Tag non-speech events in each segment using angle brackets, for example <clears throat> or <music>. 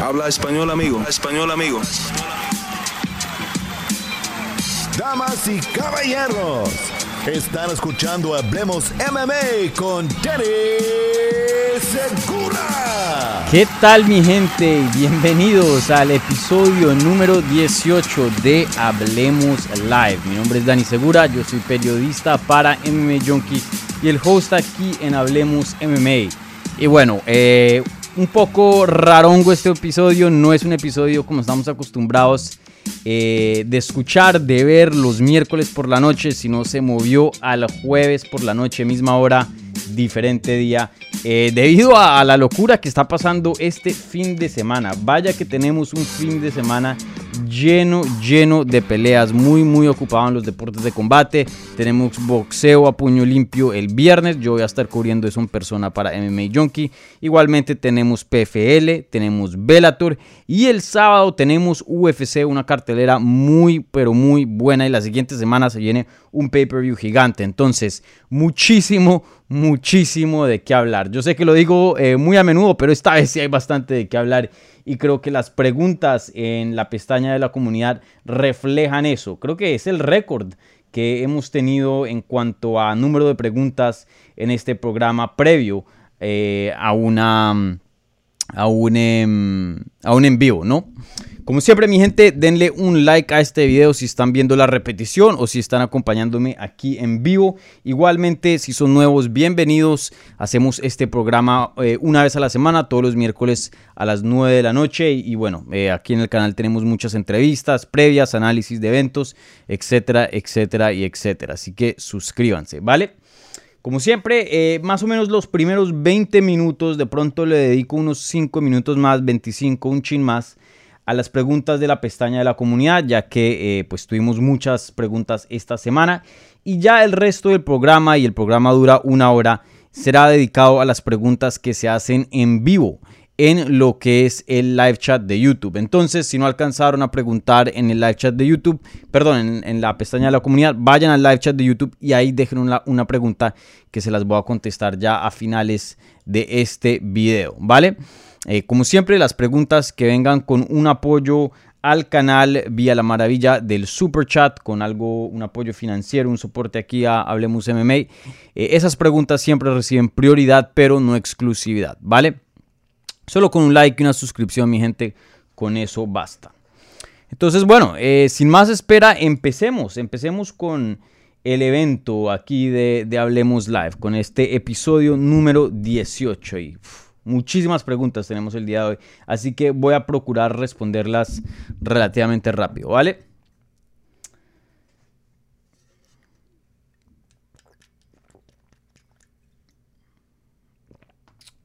Habla español, amigo. Español, amigo. Damas y caballeros, están escuchando Hablemos MMA con Danny Segura. ¿Qué tal mi gente? Bienvenidos al episodio número 18 de Hablemos Live. Mi nombre es Dani Segura, yo soy periodista para MMA Junkie y el host aquí en Hablemos MMA. Y bueno, eh, un poco rarongo este episodio, no es un episodio como estamos acostumbrados eh, de escuchar, de ver los miércoles por la noche, sino se movió al jueves por la noche, misma hora, diferente día. Eh, debido a, la locura que está pasando este fin de semana. Vaya que tenemos un fin de semana lleno, lleno de peleas, muy, muy ocupado en los deportes de combate. Tenemos boxeo a puño limpio el viernes, yo voy a estar cubriendo eso en persona para MMA Junkie. Igualmente tenemos PFL, tenemos Bellator y el sábado tenemos UFC, una cartelera muy, pero muy buena y la siguiente semana se viene un pay-per-view gigante. Entonces, muchísimo, muchísimo de qué hablar. Yo sé que lo digo eh, muy a menudo, pero esta vez sí hay bastante de qué hablar y creo que las preguntas en la pestaña de la comunidad reflejan eso. Creo que es el récord que hemos tenido en cuanto a número de preguntas en este programa previo eh, a una a un, em, a un en vivo, ¿no? Como siempre, mi gente, denle un like a este video si están viendo la repetición o si están acompañándome aquí en vivo. Igualmente, si son nuevos, bienvenidos. Hacemos este programa eh, una vez a la semana, todos los miércoles a las 9 de la noche. Y, bueno, eh, aquí en el canal tenemos muchas entrevistas previas, análisis de eventos, etcétera, etcétera y etcétera. Así que suscríbanse, ¿vale? Como siempre, eh, más o menos los primeros 20 minutos, de pronto le dedico unos 5 minutos más, 25, un chin más a las preguntas de la pestaña de la comunidad, ya que eh, pues tuvimos muchas preguntas esta semana y ya el resto del programa y el programa dura una hora será dedicado a las preguntas que se hacen en vivo en lo que es el live chat de YouTube. Entonces, si no alcanzaron a preguntar en el live chat de YouTube, perdón, en, la pestaña de la comunidad, vayan al live chat de YouTube y ahí dejen una, una, pregunta que se las voy a contestar ya a finales de este video, ¿vale? Eh, como siempre, las preguntas que vengan con un apoyo al canal vía la maravilla del super chat con algo, un apoyo financiero, un soporte aquí a Hablemos MMA. Eh, esas preguntas siempre reciben prioridad, pero no exclusividad, ¿vale? Solo con un like y una suscripción, mi gente, con eso basta. Entonces, bueno, eh, sin más espera, empecemos. Empecemos con el evento aquí de, Hablemos Live, con este episodio número 18. Y, Muchísimas preguntas tenemos el día de hoy, así que voy a procurar responderlas relativamente rápido, ¿vale?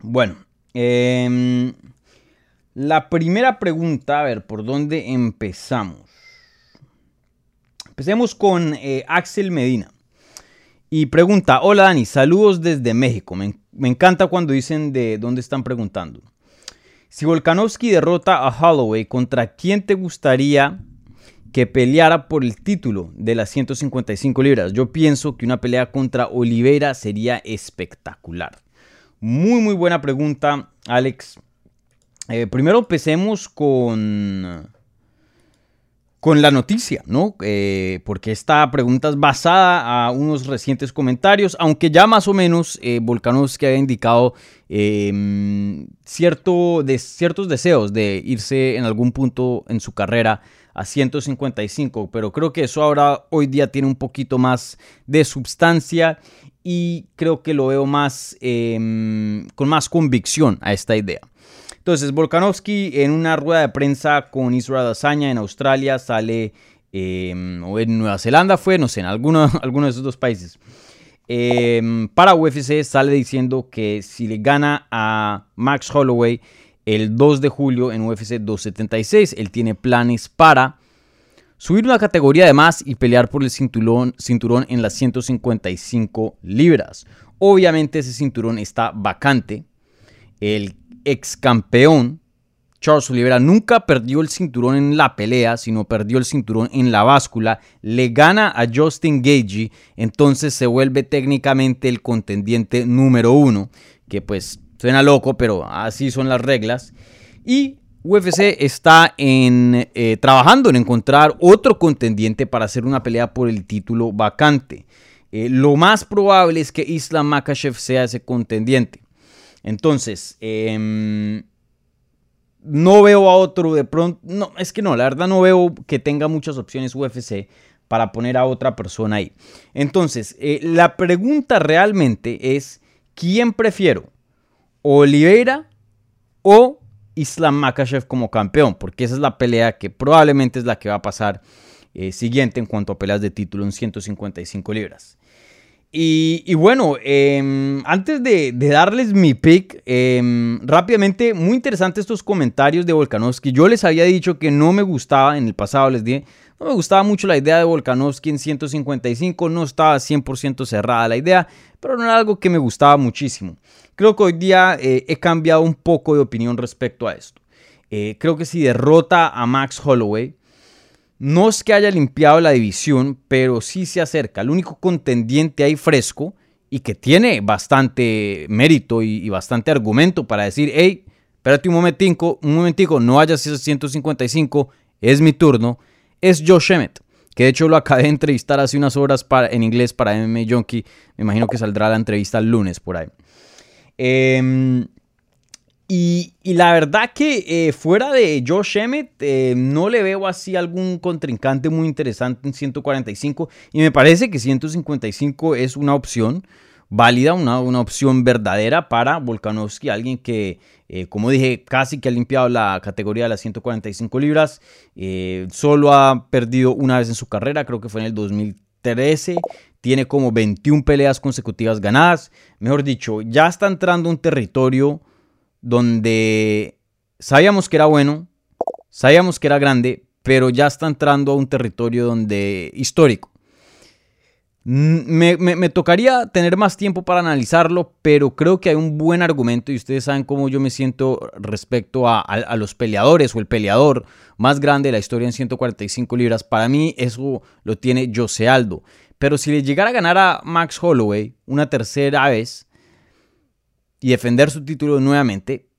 Bueno, em, la primera pregunta, a ver, ¿por dónde empezamos? Empecemos con eh, Axel Medina. Y pregunta, hola Dani, saludos desde México. Me, encanta cuando dicen de dónde están preguntando. Si Volkanovski derrota a Holloway, ¿contra quién te gustaría que peleara por el título de las 155 libras? Yo pienso que una pelea contra Oliveira sería espectacular. Muy, muy buena pregunta, Alex. Eh, primero empecemos con con la noticia, ¿no? Eh, porque esta pregunta es basada a unos recientes comentarios, aunque ya más o menos eh, Volkanovski había indicado em, cierto, de, ciertos deseos de irse en algún punto en su carrera a 155, pero creo que eso ahora hoy día tiene un poquito más de sustancia y creo que lo veo más em, con más convicción a esta idea. Entonces, Volkanovski en una rueda de prensa con Israel Azaña en Australia sale, em, o en Nueva Zelanda fue, no sé, en alguno, <laughs> alguno de esos dos países. Em, para UFC sale diciendo que si le gana a Max Holloway el 2 de julio en UFC 276, él tiene planes para subir una categoría de más y pelear por el cinturón, cinturón en las 155 libras. Obviamente ese cinturón está vacante. El ex campeón, Charles Oliveira, nunca perdió el cinturón en la pelea, sino perdió el cinturón en la báscula. Le gana a Justin Gagey, entonces se vuelve técnicamente el contendiente número uno, que pues suena loco, pero así son las reglas. Y UFC está en, eh, trabajando en encontrar otro contendiente para hacer una pelea por el título vacante. Eh, lo más probable es que Islam Makhachev sea ese contendiente. Entonces, em, no veo a otro de pronto. No, es que no, la verdad no veo que tenga muchas opciones UFC para poner a otra persona ahí. Entonces, eh, la pregunta realmente es: ¿quién prefiero? ¿Oliveira o Islam Makhachev como campeón? Porque esa es la pelea que probablemente es la que va a pasar eh, siguiente en cuanto a peleas de título en 155 libras. Y, bueno, em, antes de, darles mi pick, em, rápidamente, muy interesantes estos comentarios de Volkanovski. Yo les había dicho que no me gustaba, en el pasado les dije, no me gustaba mucho la idea de Volkanovski en 155, no estaba 100% cerrada la idea, pero no era algo que me gustaba muchísimo. Creo que hoy día eh, he cambiado un poco de opinión respecto a esto. Eh, creo que si derrota a Max Holloway, no es que haya limpiado la división, pero sí se acerca. El único contendiente ahí fresco y que tiene bastante mérito y, bastante argumento para decir, hey, espérate un momentico, un momentico, no haya 155, es mi turno, es Josh Emmett, que de hecho lo acabé de entrevistar hace unas horas en inglés para MMA Junkie. Me imagino que saldrá la entrevista el lunes por ahí. Eh, y, la verdad que eh, fuera de Josh Emmett, eh, no le veo así algún contrincante muy interesante en 145. Y me parece que 155 es una opción válida, una, una opción verdadera para Volkanovski, alguien que, eh, como dije, casi que ha limpiado la categoría de las 145 libras. solo ha perdido una vez en su carrera, creo que fue en el 2013. Tiene como 21 peleas consecutivas ganadas. Mejor dicho, ya está entrando un territorio donde sabíamos que era bueno, sabíamos que era grande, pero ya está entrando a un territorio donde histórico. Me, tocaría tener más tiempo para analizarlo, pero creo que hay un buen argumento y ustedes saben cómo yo me siento respecto a, los peleadores o el peleador más grande de la historia en 145 libras. Para mí eso lo tiene Jose Aldo. Pero si le llegara a ganar a Max Holloway una tercera vez, y defender su título nuevamente,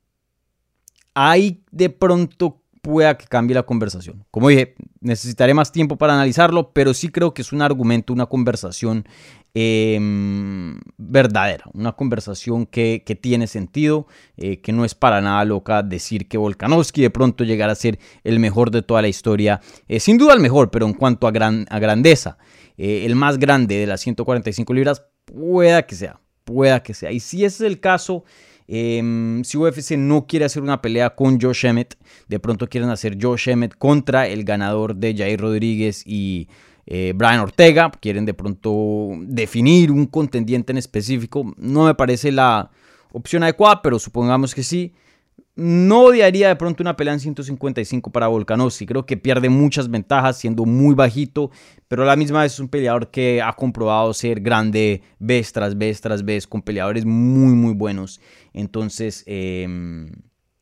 ahí de pronto pueda que cambie la conversación. Como dije, necesitaré más tiempo para analizarlo, pero sí creo que es un argumento, una conversación em, verdadera, una conversación que, tiene sentido, eh, que no es para nada loca decir que Volkanovski de pronto llegará a ser el mejor de toda la historia, eh, sin duda el mejor, pero en cuanto a, gran, a grandeza, eh, el más grande de las 145 libras, pueda que sea, pueda que sea. Y si ese es el caso, em, si UFC no quiere hacer una pelea con Josh Emmett, de pronto quieren hacer Josh Emmett contra el ganador de Jair Rodríguez y eh, Brian Ortega, quieren de pronto definir un contendiente en específico, no me parece la opción adecuada, pero supongamos que sí. No odiaría de pronto una pelea en 155 para Volkanovski. Creo que pierde muchas ventajas siendo muy bajito, pero a la misma vez es un peleador que ha comprobado ser grande vez tras vez tras vez con peleadores muy, muy buenos. Entonces, em,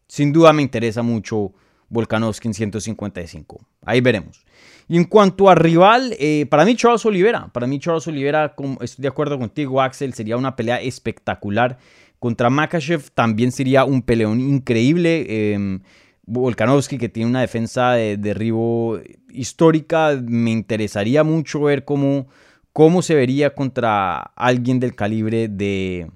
sin duda me interesa mucho Volkanovski en 155. Ahí veremos. Y en cuanto a rival, eh, para mí Charles Oliveira, para mí Charles Oliveira, estoy de acuerdo contigo, Axel, sería una pelea espectacular. Contra Makachev también sería un peleón increíble. Eh, Volkanovski, que tiene una defensa de derribo histórica, me interesaría mucho ver cómo, cómo se vería contra alguien del calibre de,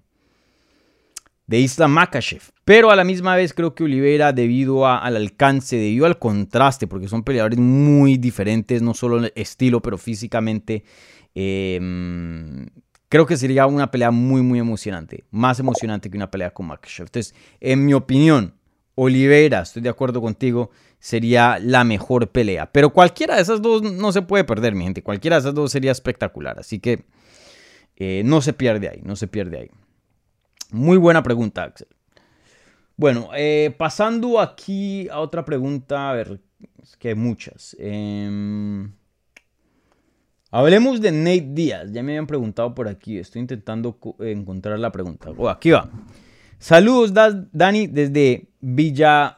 de Isla Makachev. Pero a la misma vez creo que Oliveira, debido al alcance, debido al contraste, porque son peleadores muy diferentes, no solo en estilo, pero físicamente, eh, creo que sería una pelea muy, muy emocionante. Más emocionante que una pelea con Makhachev. Entonces, en mi opinión, Oliveira, estoy de acuerdo contigo, sería la mejor pelea. Pero cualquiera de esas dos no se puede perder, mi gente. Cualquiera de esas dos sería espectacular. Así que eh, no se pierde ahí, no se pierde ahí. Muy buena pregunta, Axel. Bueno, eh, pasando aquí a otra pregunta, a ver, es que hay muchas. Eh, Hablemos de Nate Díaz. Ya me habían preguntado por aquí. Estoy intentando encontrar la pregunta. Oh, aquí va. Saludos, Dani, desde Villa.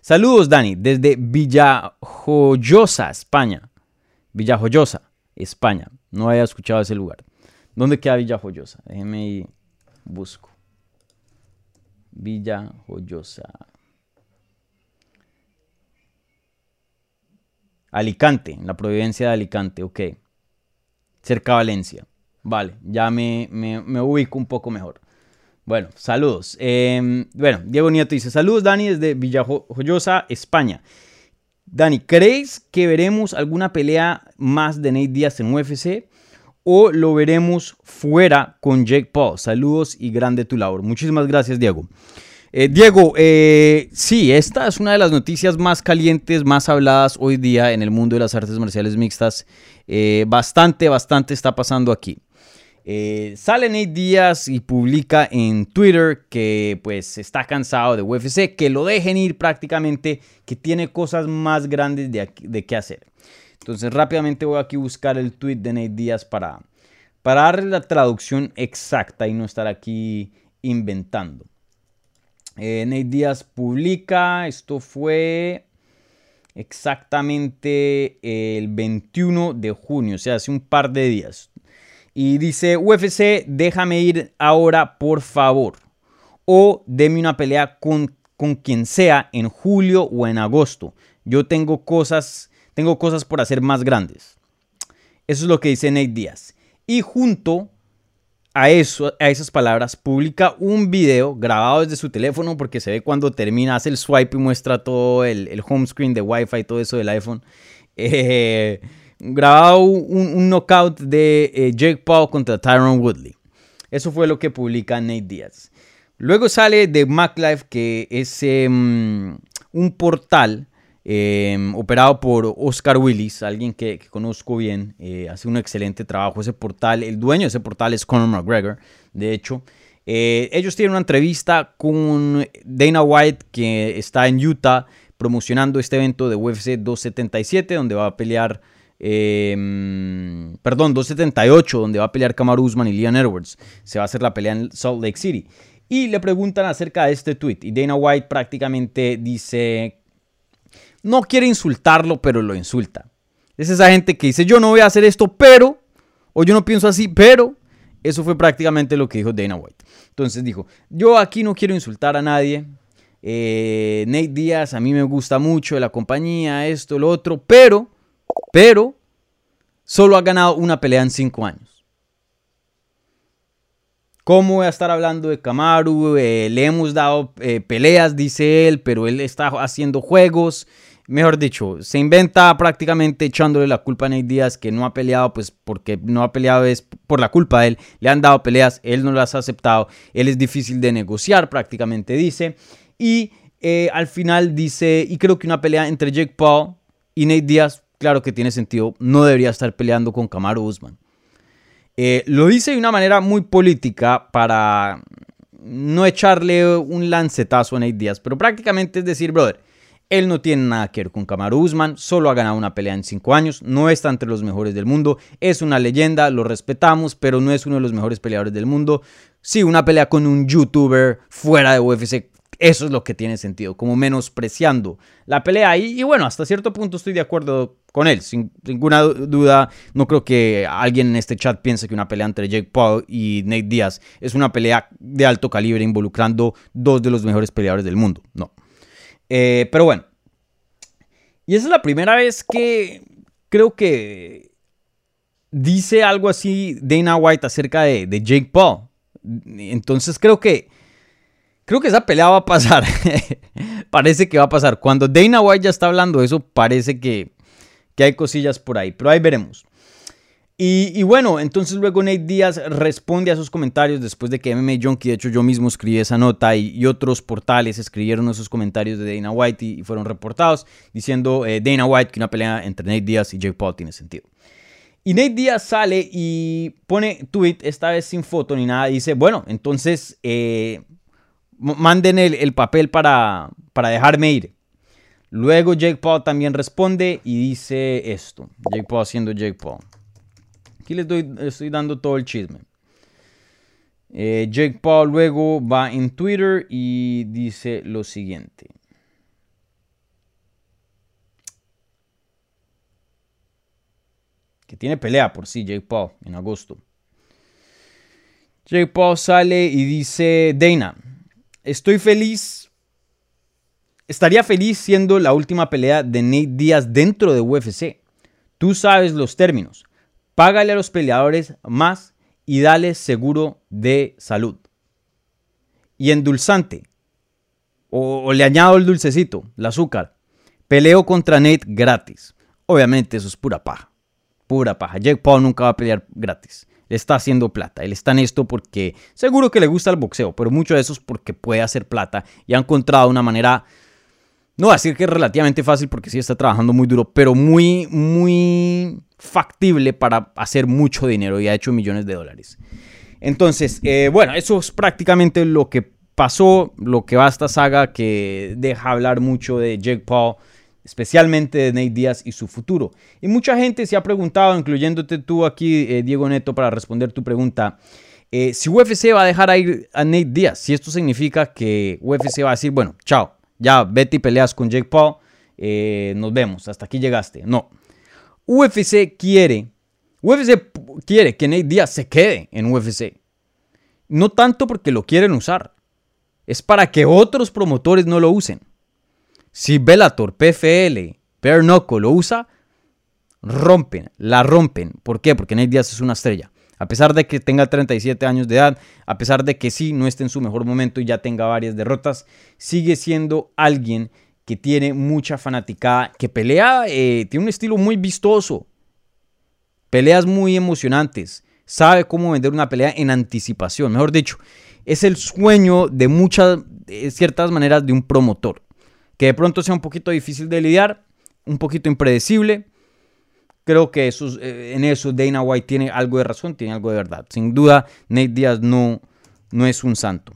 Saludos, Dani, desde Villajoyosa, España. Villajoyosa, España. No había escuchado ese lugar. ¿Dónde queda Villajoyosa? Déjeme ir. Busco. Villajoyosa. Alicante, en la Providencia de Alicante, ok. Cerca Valencia. Vale, ya me, me, ubico un poco mejor. Bueno, saludos. Em, bueno, Diego Nieto dice, saludos Dani desde Villajoyosa, España. Dani, ¿crees que veremos alguna pelea más de Nate Díaz en UFC? ¿O lo veremos fuera con Jake Paul? Saludos y grande tu labor. Muchísimas gracias, Diego. Eh, Diego, eh, sí, esta es una de las noticias más calientes, más habladas hoy día en el mundo de las artes marciales mixtas. Eh, bastante, bastante está pasando aquí. Sale Nate Díaz y publica en Twitter que pues está cansado de UFC, que lo dejen ir prácticamente, que tiene cosas más grandes de, de qué hacer. Entonces rápidamente voy aquí a buscar el tweet de Nate Díaz para darle la traducción exacta y no estar aquí inventando. Eh, Nate Díaz publica, esto fue exactamente el 21 de junio, o sea, hace un par de días. Y dice, UFC, déjame ir ahora, por favor. O deme una pelea con, con quien sea en julio o en agosto. Yo tengo cosas, tengo cosas por hacer más grandes. Eso es lo que dice Nate Díaz. Y junto a, eso, a esas palabras, publica un video grabado desde su teléfono porque se ve cuando termina, hace el swipe y muestra todo el, el home screen de Wi-Fi y todo eso del iPhone. Eh, grabado un, knockout de eh, Jake Paul contra Tyron Woodley. Eso fue lo que publica Nate Diaz. Luego sale de MacLife, que es em, un portal em, operado por Oscar Willis, alguien que, conozco bien, eh, hace un excelente trabajo. Ese portal, el dueño de ese portal es Conor McGregor, de hecho. Eh, ellos tienen una entrevista con Dana White, que está en Utah promocionando este evento de UFC 277, donde va a pelear Em, perdón, 278, donde va a pelear Kamaru Usman y Leon Edwards. Se va a hacer la pelea en Salt Lake City. Y le preguntan acerca de este tweet. Y Dana White prácticamente dice, no quiere insultarlo, pero lo insulta. Es esa gente que dice, yo no voy a hacer esto, pero, o yo no pienso así, pero, eso fue prácticamente lo que dijo Dana White. Entonces dijo, yo aquí no quiero insultar a nadie. Eh, Nate Díaz, a mí me gusta mucho la compañía, esto, lo otro, pero pero solo ha ganado una pelea en cinco años. ¿Cómo voy a estar hablando de Kamaru? Eh, le hemos dado eh, peleas, dice él, pero él está haciendo juegos. Mejor dicho, se inventa prácticamente echándole la culpa a Nate Díaz que no ha peleado, pues porque no ha peleado es por la culpa de él. Le han dado peleas, él no las ha aceptado. Él es difícil de negociar, prácticamente dice. Y eh, al final dice, y creo que una pelea entre Jake Paul y Nate Díaz claro que tiene sentido, no debería estar peleando con Kamaru Usman. Eh, lo dice de una manera muy política para no echarle un lancetazo a Nate Díaz, pero prácticamente es decir, brother, él no tiene nada que ver con Kamaru Usman, solo ha ganado una pelea en cinco años, no está entre los mejores del mundo, es una leyenda, lo respetamos, pero no es uno de los mejores peleadores del mundo. Sí, una pelea con un youtuber fuera de UFC eso es lo que tiene sentido, como menospreciando la pelea. Y, y bueno, hasta cierto punto estoy de acuerdo con él, sin ninguna duda. No creo que alguien en este chat piense que una pelea entre Jake Paul y Nate Diaz es una pelea de alto calibre involucrando dos de los mejores peleadores del mundo. No. Eh, pero bueno. Y esa es la primera vez que creo que dice algo así Dana White acerca de, Jake Paul. Entonces creo que Creo que esa pelea va a pasar. <laughs> parece que va a pasar. Cuando Dana White ya está hablando de eso, parece que, hay cosillas por ahí. Pero ahí veremos. Y, bueno, entonces luego Nate Díaz responde a esos comentarios después de que MMA Junkie, de hecho yo mismo escribí esa nota y, otros portales escribieron esos comentarios de Dana White y, fueron reportados diciendo eh, Dana White que una pelea entre Nate Díaz y Jake Paul tiene sentido. Y Nate Díaz sale y pone tweet, esta vez sin foto ni nada, dice, bueno, entonces eh, manden el, papel para, para dejarme ir. Luego Jake Paul también responde y dice esto. Jake Paul haciendo Jake Paul. Aquí les estoy dando todo el chisme. Eh, Jake Paul luego va en Twitter y dice lo siguiente. Que tiene pelea por sí Jake Paul en agosto. Jake Paul sale y dice, Dana, Estoy feliz estaría feliz siendo la última pelea de Nate Díaz dentro de UFC. Tú sabes los términos. Págale a los peleadores más y dale seguro de salud. Y endulzante. O, le añado el dulcecito, el azúcar. Peleo contra Nate gratis. Obviamente eso es pura paja. Pura paja. Jake Paul nunca va a pelear gratis. Le está haciendo plata. Él está en esto porque seguro que le gusta el boxeo, pero mucho de eso es porque puede hacer plata y ha encontrado una manera, no voy a decir que es relativamente fácil porque sí está trabajando muy duro, pero muy, muy factible para hacer mucho dinero y ha hecho millones de dólares. Entonces, eh, bueno, eso es prácticamente lo que pasó, lo que va a esta saga que deja hablar mucho de Jake Paul especialmente de Nate Díaz y su futuro. Y mucha gente se ha preguntado, incluyéndote tú aquí, eh, Diego Neto, para responder tu pregunta, eh, si UFC va a dejar ir a Nate Díaz, si esto significa que UFC va a decir, bueno, chao, ya vete y peleas con Jake Paul, eh, nos vemos, hasta aquí llegaste. No. UFC quiere, UFC quiere que Nate Díaz se quede en UFC. No tanto porque lo quieren usar, es para que otros promotores no lo usen. Si Bellator, PFL, Bare lo usa, rompen, la rompen. ¿Por qué? Porque Nate Diaz es una estrella. A pesar de que tenga 37 años de edad, a pesar de que sí no esté en su mejor momento y ya tenga varias derrotas, sigue siendo alguien que tiene mucha fanaticada, que pelea, eh, tiene un estilo muy vistoso, peleas muy emocionantes, sabe cómo vender una pelea en anticipación, mejor dicho, es el sueño de muchas, ciertas maneras, de un promotor. Que de pronto sea un poquito difícil de lidiar, un poquito impredecible. Creo que eh, en eso Dana White tiene algo de razón, tiene algo de verdad. Sin duda, Nate Diaz no, no es un santo.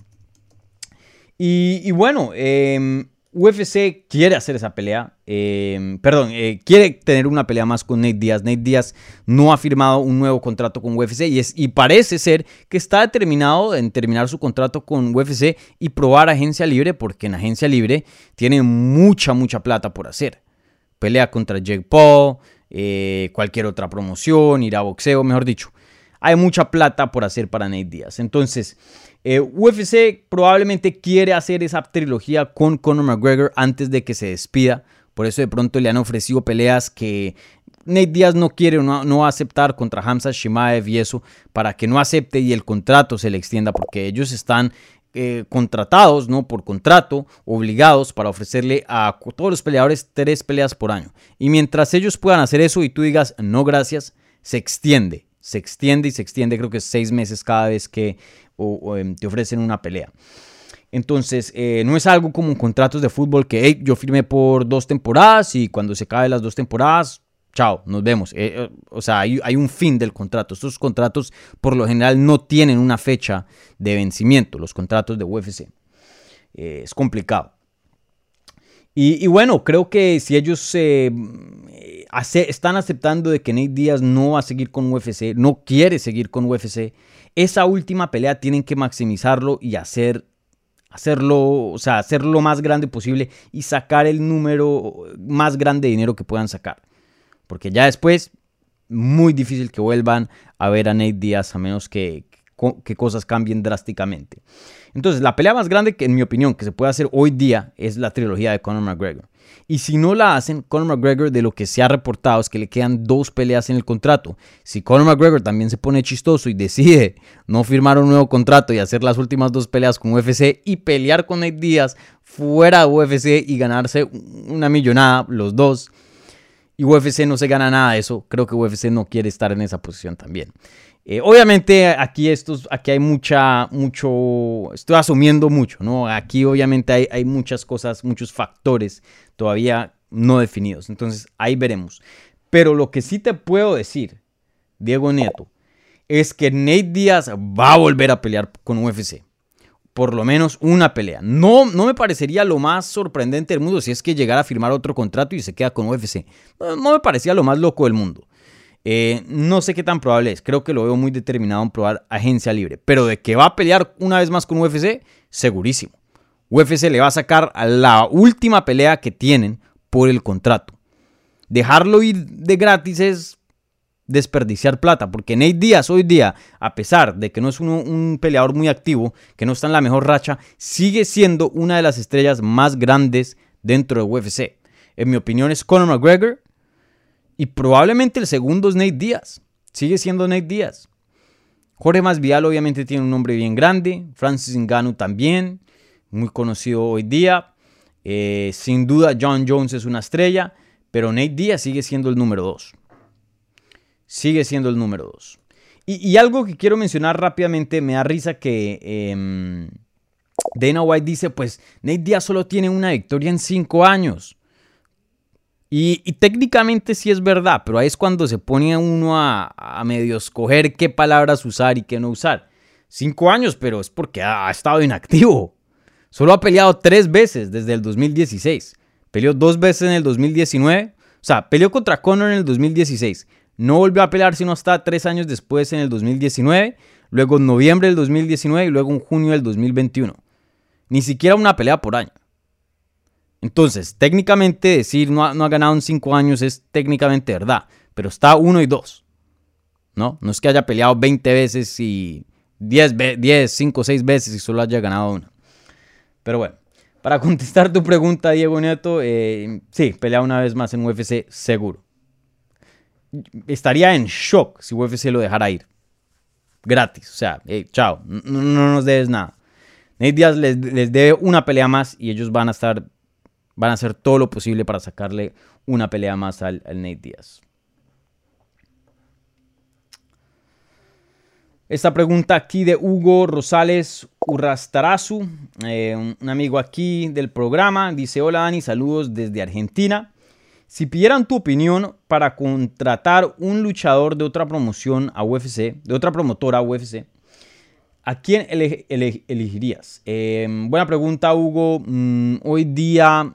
Y, bueno, eh, UFC quiere hacer esa pelea, em, perdón, eh, quiere tener una pelea más con Nate Diaz. Nate Diaz no ha firmado un nuevo contrato con UFC y parece ser que está determinado en terminar su contrato con UFC y probar agencia libre porque en agencia libre tiene mucha, mucha plata por hacer. Pelea contra Jake Paul, eh, cualquier otra promoción, ir a boxeo, mejor dicho. Hay mucha plata por hacer para Nate Diaz. Entonces, eh, UFC probablemente quiere hacer esa trilogía con Conor McGregor antes de que se despida. Por eso de pronto le han ofrecido peleas que Nate Diaz no quiere o no, a aceptar contra Hamza Shimaev y eso para que no acepte y el contrato se le extienda porque ellos están eh, contratados, ¿no? Por contrato, obligados para ofrecerle a todos los peleadores tres peleas por año. Y mientras ellos puedan hacer eso y tú digas no gracias, se extiende, se extiende y se extiende, creo que seis meses cada vez que Em, te ofrecen una pelea. Entonces, eh, no es algo como contratos de fútbol que yo firmé por dos temporadas y cuando se caen las dos temporadas, chao, nos vemos. Eh, eh, o sea, hay, un fin del contrato. Estos contratos por lo general no tienen una fecha de vencimiento, los contratos de UFC. es complicado. Y, bueno, creo que si ellos están aceptando de que Nate Díaz no va a seguir con UFC, no quiere seguir con UFC, esa última pelea tienen que maximizarlo y hacer hacerlo, o sea, hacerlo lo más grande posible y sacar el número más grande de dinero que puedan sacar. Porque ya después, muy difícil que vuelvan a ver a Nate Díaz a menos que, que cosas cambien drásticamente. Entonces, la pelea más grande que, en mi opinión, que se puede hacer hoy día es la trilogía de Conor McGregor. Y si no la hacen, Conor McGregor de lo que se ha reportado es que le quedan dos peleas en el contrato. Si Conor McGregor también se pone chistoso y decide no firmar un nuevo contrato y hacer las últimas dos peleas con UFC y pelear con Nate Díaz fuera de UFC y ganarse una millonada los dos, y UFC no se gana nada de eso, creo que UFC no quiere estar en esa posición también. Eh, obviamente aquí, estos, aquí hay mucha, mucho, estoy asumiendo mucho, ¿no? Aquí obviamente hay, hay muchas cosas, muchos factores todavía no definidos. Entonces ahí veremos. Pero lo que sí te puedo decir, Diego Nieto, es que Nate Díaz va a volver a pelear con UFC. Por lo menos una pelea. No, no me parecería lo más sorprendente del mundo si es que llegara a firmar otro contrato y se queda con UFC. no me parecía lo más loco del mundo. Eh, no sé qué tan probable es. Creo que lo veo muy determinado en probar agencia libre. Pero de que va a pelear una vez más con UFC, segurísimo. UFC le va a sacar la última pelea que tienen por el contrato. Dejarlo ir de gratis es desperdiciar plata, porque Nate Díaz hoy día, a pesar de que no es un peleador muy activo, que no está en la mejor racha, sigue siendo una de las estrellas más grandes dentro de UFC. En mi opinión es Conor McGregor y probablemente el segundo es Nate Díaz. Sigue siendo Nate Díaz. Jorge Masvidal obviamente tiene un nombre bien grande. Francis Ngannou también, muy conocido hoy día. Eh, sin duda John Jones es una estrella, pero Nate Díaz sigue siendo el número 2. Sigue siendo el número 2. Y, algo que quiero mencionar rápidamente, me da risa que em, Dana White dice, pues Nate Díaz solo tiene una victoria en 5 años. Y, técnicamente sí es verdad, pero ahí es cuando se pone uno a, medio escoger qué palabras usar y qué no usar. Cinco años, pero es porque ha, estado inactivo. Solo ha peleado tres veces desde el 2016. Peleó dos veces en el 2019. O sea, peleó contra Conor en el 2016. No volvió a pelear sino hasta tres años después en el 2019. Luego en noviembre del 2019 y luego en junio del 2021. Ni siquiera una pelea por año. Entonces, técnicamente decir no ha, no ha ganado en cinco años es técnicamente verdad, pero está uno y dos. ¿No? No es que haya peleado 20 veces y 10, 10 5, 6 veces y solo haya ganado una. Pero bueno, para <laughs> contestar tu pregunta, Diego Nieto, eh, sí, pelea una vez más en UFC seguro. Estaría en shock si UFC lo dejara ir. Gratis, o sea, chao, no, nos debes nada. Nate Díaz les, les debe una pelea más y ellos van a estar van a hacer todo lo posible para sacarle una pelea más al, Nate Díaz. Esta pregunta aquí de Hugo Rosales Urrastarazu, eh, un amigo aquí del programa, dice, hola Dani, saludos desde Argentina. Si pidieran tu opinión para contratar un luchador de otra promoción a UFC, de otra promotora a UFC, ¿a quién elegirías? Eh, buena pregunta, Hugo. Mm, hoy día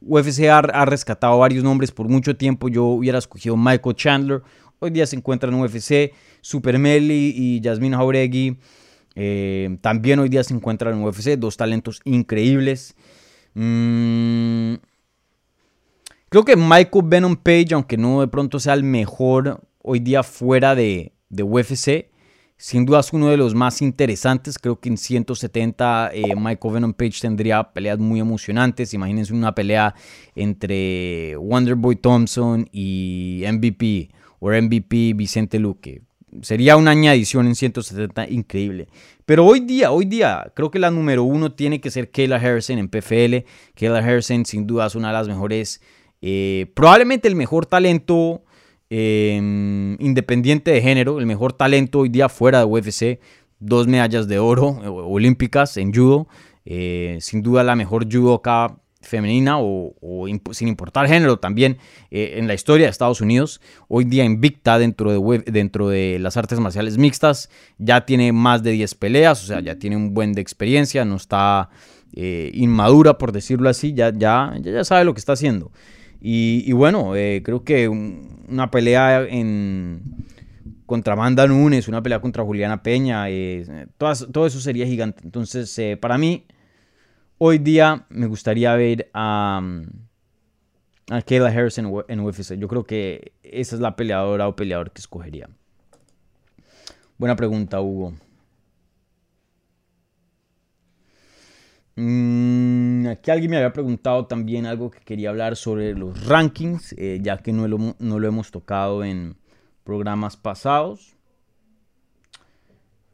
UFC ha, rescatado varios nombres por mucho tiempo. Yo hubiera escogido Michael Chandler. Hoy día se encuentran en UFC. Super Meli y Jasmine Jauregui. Eh, también hoy día se encuentran en UFC. Dos talentos increíbles. Mm, creo que Michael Venom Page, aunque no de pronto sea el mejor hoy día fuera de, UFC, sin duda es uno de los más interesantes. Creo que en 170 eh, Michael Venom Page tendría peleas muy emocionantes. Imagínense una pelea entre Wonderboy Thompson y MVP o MVP Vicente Luque. Sería una añadición en 170 increíble. Pero hoy día, hoy día, creo que la número uno tiene que ser Kayla Harrison en PFL. Kayla Harrison sin duda es una de las mejores, eh, probablemente el mejor talento Em, independiente de género, el mejor talento hoy día fuera de UFC, dos medallas de oro eh, olímpicas en judo, eh, sin duda la mejor judoka femenina o, sin importar género también en la historia de Estados Unidos. Hoy día invicta dentro de, dentro de las artes marciales mixtas. Ya tiene más de 10 peleas, o sea, ya tiene un buen de experiencia, no está inmadura por decirlo así, ya, ya, ya sabe lo que está haciendo. Y, bueno, eh, creo que una pelea en, contra Amanda Nunes, una pelea contra Juliana Peña, eh, todo eso sería gigante. Entonces, eh, para mí, hoy día me gustaría ver a, a Kayla Harrison en UFC. Yo creo que esa es la peleadora o peleador que escogería. Buena pregunta, Hugo. Mm, aquí alguien me había preguntado también algo que quería hablar sobre los rankings, eh, ya que no lo, no lo, hemos tocado en programas pasados.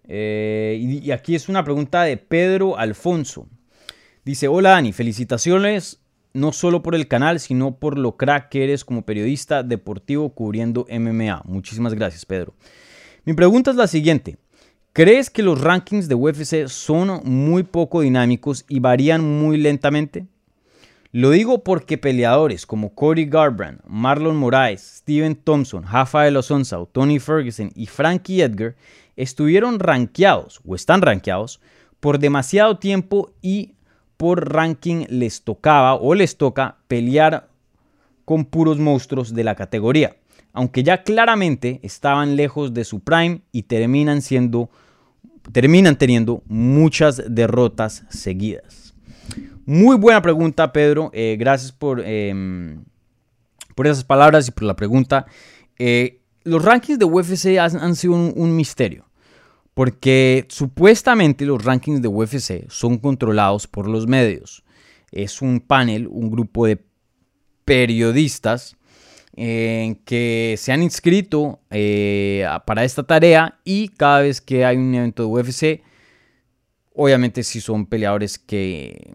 Eh, y, aquí es una pregunta de Pedro Alfonso. Dice, hola Dani, felicitaciones no solo por el canal, sino por lo crack que eres como periodista deportivo cubriendo MMA. Muchísimas gracias, Pedro. Mi pregunta es la siguiente. ¿Crees que los rankings de UFC son muy poco dinámicos y varían muy lentamente? Lo digo porque peleadores como Cody Garbrandt, Marlon Moraes, Steven Thompson, Rafael Osonza, Tony Ferguson y Frankie Edgar estuvieron rankeados o están rankeados por demasiado tiempo y por ranking les tocaba o les toca pelear con puros monstruos de la categoría, aunque ya claramente estaban lejos de su prime y terminan siendo terminan teniendo muchas derrotas seguidas. Muy buena pregunta, Pedro. Eh, gracias por, em, por esas palabras y por la pregunta. Eh, los rankings de UFC han, sido un, misterio. Porque supuestamente los rankings de UFC son controlados por los medios. es un panel, un grupo de periodistas eh, que se han inscrito eh, para esta tarea y cada vez que hay un evento de UFC, obviamente si son peleadores que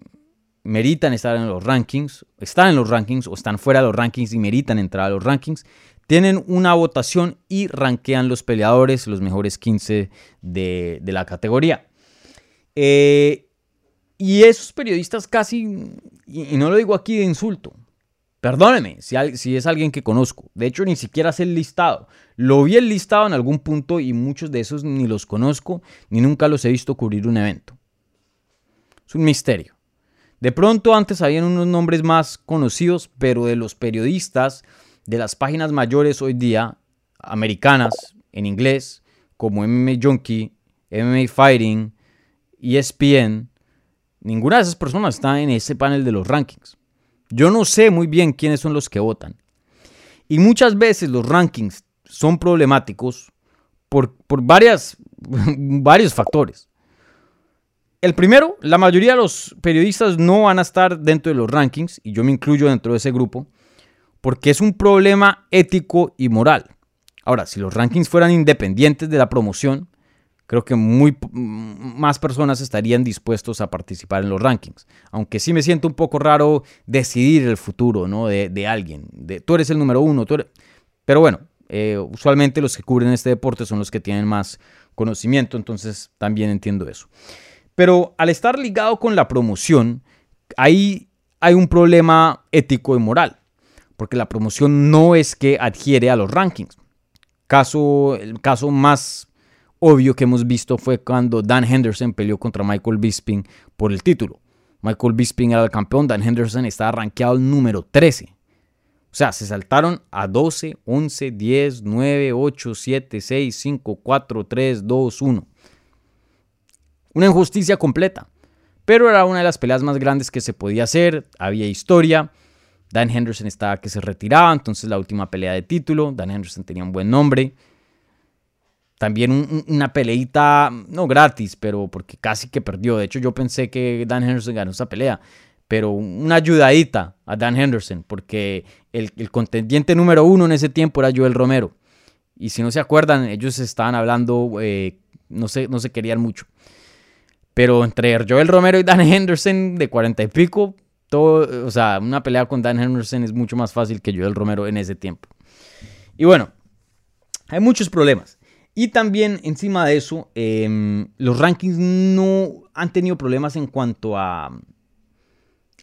meritan estar en los rankings, están en los rankings o están fuera de los rankings y meritan entrar a los rankings, tienen una votación y rankean los peleadores, los mejores 15 de, la categoría. Eh, y esos periodistas casi, y, no lo digo aquí de insulto, perdóneme si, es alguien que conozco, de hecho ni siquiera sé el listado, lo vi el listado en algún punto y muchos de esos ni los conozco, ni nunca los he visto cubrir un evento. Es un misterio. De pronto antes habían unos nombres más conocidos, pero de los periodistas de las páginas mayores hoy día, americanas, en inglés, como MMA Junkie, MMA Fighting, ESPN, ninguna de esas personas está en ese panel de los rankings. Yo no sé muy bien quiénes son los que votan. Y muchas veces los rankings son problemáticos por, por varias, <laughs> varios factores. El primero, la mayoría de los periodistas no van a estar dentro de los rankings, y yo me incluyo dentro de ese grupo, porque es un problema ético y moral. Ahora, si los rankings fueran independientes de la promoción, creo que muy más personas estarían dispuestos a participar en los rankings. Aunque sí me siento un poco raro decidir el futuro ¿no? de, alguien. De, tú eres el número uno. Tú Pero bueno, eh, usualmente los que cubren este deporte son los que tienen más conocimiento, entonces también entiendo eso. Pero al estar ligado con la promoción, ahí hay un problema ético y moral, porque la promoción no es que adhiere a los rankings. Caso, el caso más obvio que hemos visto fue cuando Dan Henderson peleó contra Michael Bisping por el título. Michael Bisping era el campeón, Dan Henderson estaba rankeado el número 13. O sea, se saltaron a 12, 11, 10, 9, 8, 7, 6, 5, 4, 3, 2, 1. Una injusticia completa. Pero era una de las peleas más grandes que se podía hacer, había historia. Dan Henderson estaba que se retiraba, entonces la última pelea de título. Dan Henderson tenía un buen nombre. También una peleita, no gratis, pero porque casi que perdió. De hecho, yo pensé que Dan Henderson ganó esa pelea. Pero una ayudadita a Dan Henderson, porque el, contendiente número uno en ese tiempo era Joel Romero. Y si no se acuerdan, ellos estaban hablando, eh, no, se, no se querían mucho. Pero entre Joel Romero y Dan Henderson de cuarenta y pico, todo, o sea, una pelea con Dan Henderson es mucho más fácil que Joel Romero en ese tiempo. Y bueno, hay muchos problemas. Y también encima de eso, em, los rankings no han tenido problemas en cuanto a,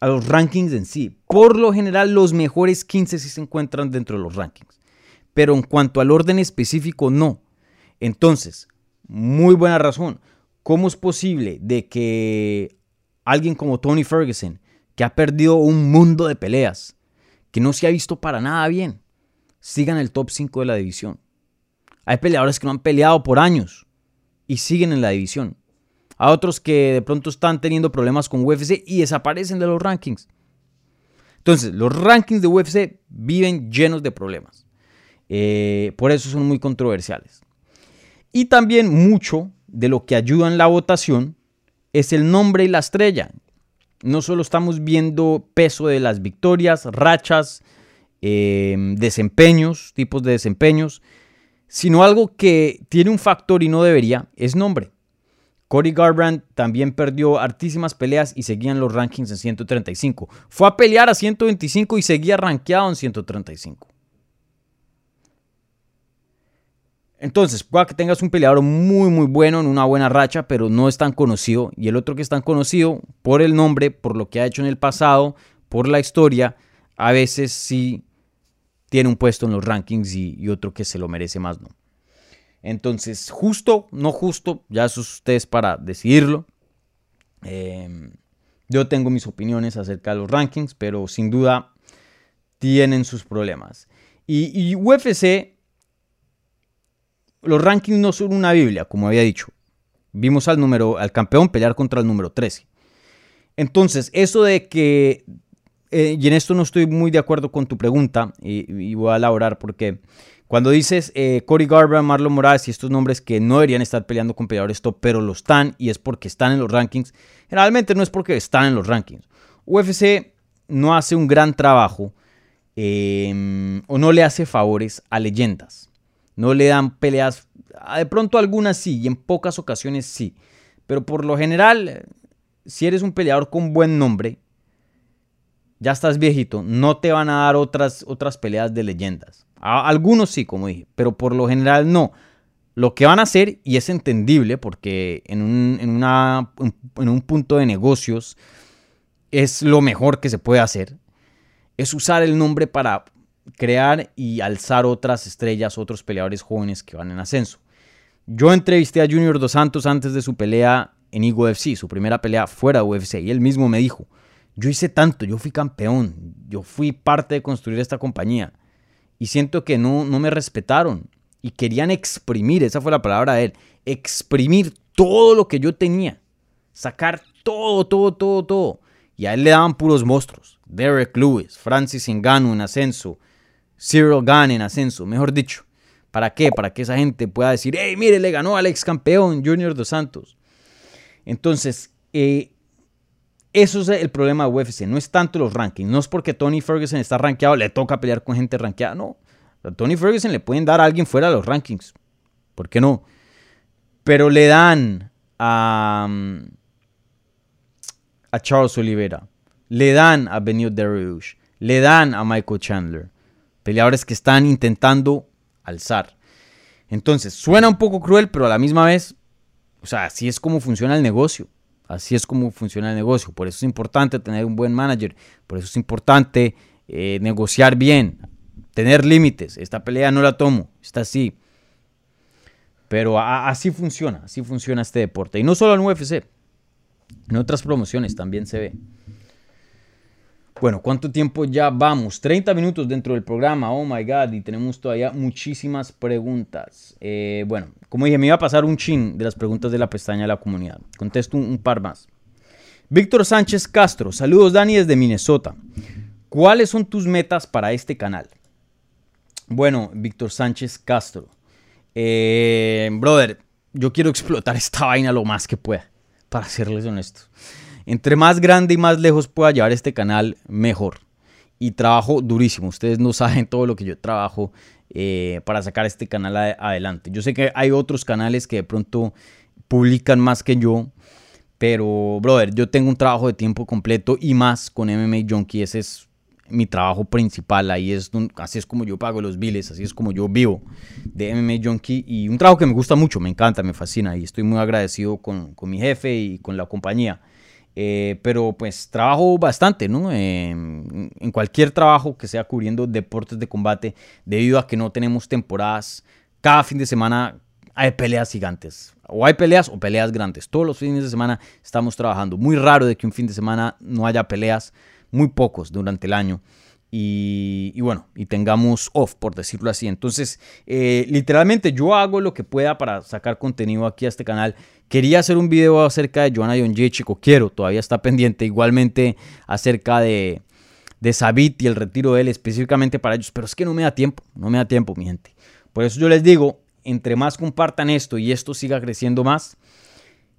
a los rankings en sí. Por lo general, los mejores 15 sí se encuentran dentro de los rankings. Pero en cuanto al orden específico, no. Entonces, muy buena razón. ¿Cómo es posible de que alguien como Tony Ferguson, que ha perdido un mundo de peleas, que no se ha visto para nada bien, siga en el top 5 de la división? Hay peleadores que no han peleado por años y siguen en la división. Hay otros que de pronto están teniendo problemas con UFC y desaparecen de los rankings. Entonces, los rankings de UFC viven llenos de problemas. Eh, por eso son muy controversiales. Y también mucho de lo que ayuda en la votación es el nombre y la estrella. No solo estamos viendo peso de las victorias, rachas, em, desempeños, tipos de desempeños, sino algo que tiene un factor y no debería, es nombre. Cody Garbrandt también perdió hartísimas peleas y seguía en los rankings en 135. Fue a pelear a 125 y seguía rankeado en 135. Entonces, pueda que tengas un peleador muy, muy bueno en una buena racha, pero no es tan conocido. Y el otro que es tan conocido por el nombre, por lo que ha hecho en el pasado, por la historia, a veces sí tiene un puesto en los rankings y, otro que se lo merece más, ¿no? Entonces, justo, no justo, ya eso es ustedes para decidirlo. Em, yo tengo mis opiniones acerca de los rankings, pero sin duda tienen sus problemas. Y, y UFC los rankings no son una Biblia, como había dicho. Vimos al número, al campeón pelear contra el número 13. Entonces, eso de que, eh, y en esto no estoy muy de acuerdo con tu pregunta, y, voy a elaborar porque cuando dices eh, Cory Garber, Marlon Moraes y estos nombres que no deberían estar peleando con peleadores top, pero lo están y es porque están en los rankings, generalmente no es porque están en los rankings. UFC no hace un gran trabajo em, o no le hace favores a leyendas. No le dan peleas, de pronto algunas sí, y en pocas ocasiones sí. Pero por lo general, si eres un peleador con buen nombre, ya estás viejito, no te van a dar otras, otras peleas de leyendas. algunos sí, como dije, pero por lo general no. Lo que van a hacer, y es entendible porque en un, en en un punto de negocios es lo mejor que se puede hacer, es usar el nombre para crear y alzar otras estrellas, otros peleadores jóvenes que van en ascenso. Yo entrevisté a Junior Dos Santos antes de su pelea en Eagle FC, su primera pelea fuera de UFC, y él mismo me dijo, yo hice tanto, yo fui campeón, yo fui parte de construir esta compañía, y siento que no, no me respetaron, y querían exprimir, esa fue la palabra de él, exprimir todo lo que yo tenía, sacar todo, todo, todo, todo. Y a él le daban puros monstruos. Derek Lewis, Francis Ngannou en ascenso, Cyril Gane en ascenso, mejor dicho. ¿Para qué? Para que esa gente pueda decir, hey, mire, le ganó al ex campeón Junior Dos Santos. Entonces, eh, eso es el problema de UFC. No es tanto los rankings. No es porque Tony Ferguson está rankeado, le toca pelear con gente rankeada. No. A Tony Ferguson le pueden dar a alguien fuera de los rankings. ¿Por qué no? Pero le dan a, a Charles Oliveira, le dan a Benio Dariush, le dan a Michael Chandler. Peleadores que están intentando alzar. Entonces, suena un poco cruel, pero a la misma vez, o sea, así es como funciona el negocio. Así es como funciona el negocio. Por eso es importante tener un buen manager. Por eso es importante eh, negociar bien, tener límites. Esta pelea no la tomo, está así. Pero así funciona, así funciona este deporte. Y no solo en UFC. En otras promociones también se ve. Bueno, ¿cuánto tiempo ya vamos? 30 minutos dentro del programa, oh my god, y tenemos todavía muchísimas preguntas. Eh, bueno, como dije, me iba a pasar un chin de las preguntas de la pestaña de la comunidad. Contesto un, par más. Víctor Sánchez Castro, saludos Dani desde Minnesota. ¿Cuáles son tus metas para este canal? Bueno, Víctor Sánchez Castro. Eh, brother, yo quiero explotar esta vaina lo más que pueda para serles honesto. Entre más grande y más lejos pueda llevar este canal, mejor. Y trabajo durísimo. Ustedes no <laughs> saben todo lo que yo trabajo eh, para sacar este canal adelante. Yo sé que hay otros canales que de pronto publican más que yo. Pero, brother, yo tengo un trabajo de tiempo completo y más con MMA Junkie. Ese es mi trabajo principal, ahí es así es como yo pago los biles, así es como yo vivo de MMA Junkie y un trabajo que me gusta mucho, me encanta, me fascina y estoy muy agradecido con, con mi jefe y con la compañía. Eh, pero pues trabajo bastante, ¿no? en cualquier trabajo que sea cubriendo deportes de combate, debido a que no tenemos temporadas, cada fin de semana hay peleas gigantes. O hay peleas o peleas grandes. Todos los fines de semana estamos trabajando. Muy raro de que un fin de semana no haya peleas muy pocos durante el año. Y, bueno, y tengamos off, por decirlo así. Entonces, eh, literalmente yo hago lo que pueda para sacar contenido aquí a este canal. Quería hacer un video acerca de Joanna Chico quiero, todavía está pendiente. Igualmente acerca de, de Sabit y el retiro de él específicamente para ellos. Pero es que no me da tiempo, no me da tiempo, mi gente. Por eso yo les digo, entre más compartan esto y esto siga creciendo más,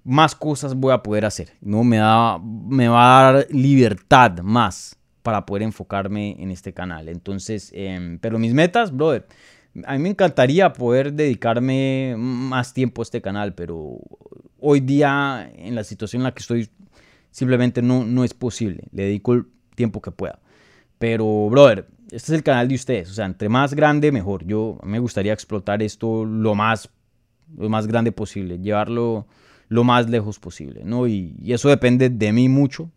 más cosas voy a poder hacer. ¿no? Me, da, me va a dar libertad más para poder enfocarme en este canal. Entonces, em, pero mis metas, brother, a mí me encantaría poder dedicarme más tiempo a este canal, pero hoy día, en la situación en la que estoy, simplemente no, no es posible. Le dedico el tiempo que pueda. Pero, brother, este es el canal de ustedes. O sea, entre más grande, mejor. Yo me gustaría explotar esto lo más, lo más grande posible. Llevarlo lo más lejos posible, ¿no? Y, eso depende de mí mucho,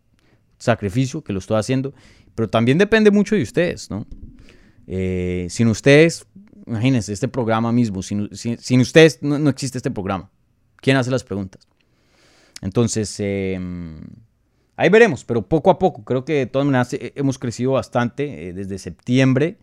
sacrificio que lo estoy haciendo, pero también depende mucho de ustedes, ¿no? Eh, sin ustedes, imagínense, este programa mismo, sin, ustedes no, existe este programa. ¿Quién hace las preguntas? Entonces, em, ahí veremos, pero poco a poco, creo que de todas maneras eh, hemos crecido bastante. Eh, desde septiembre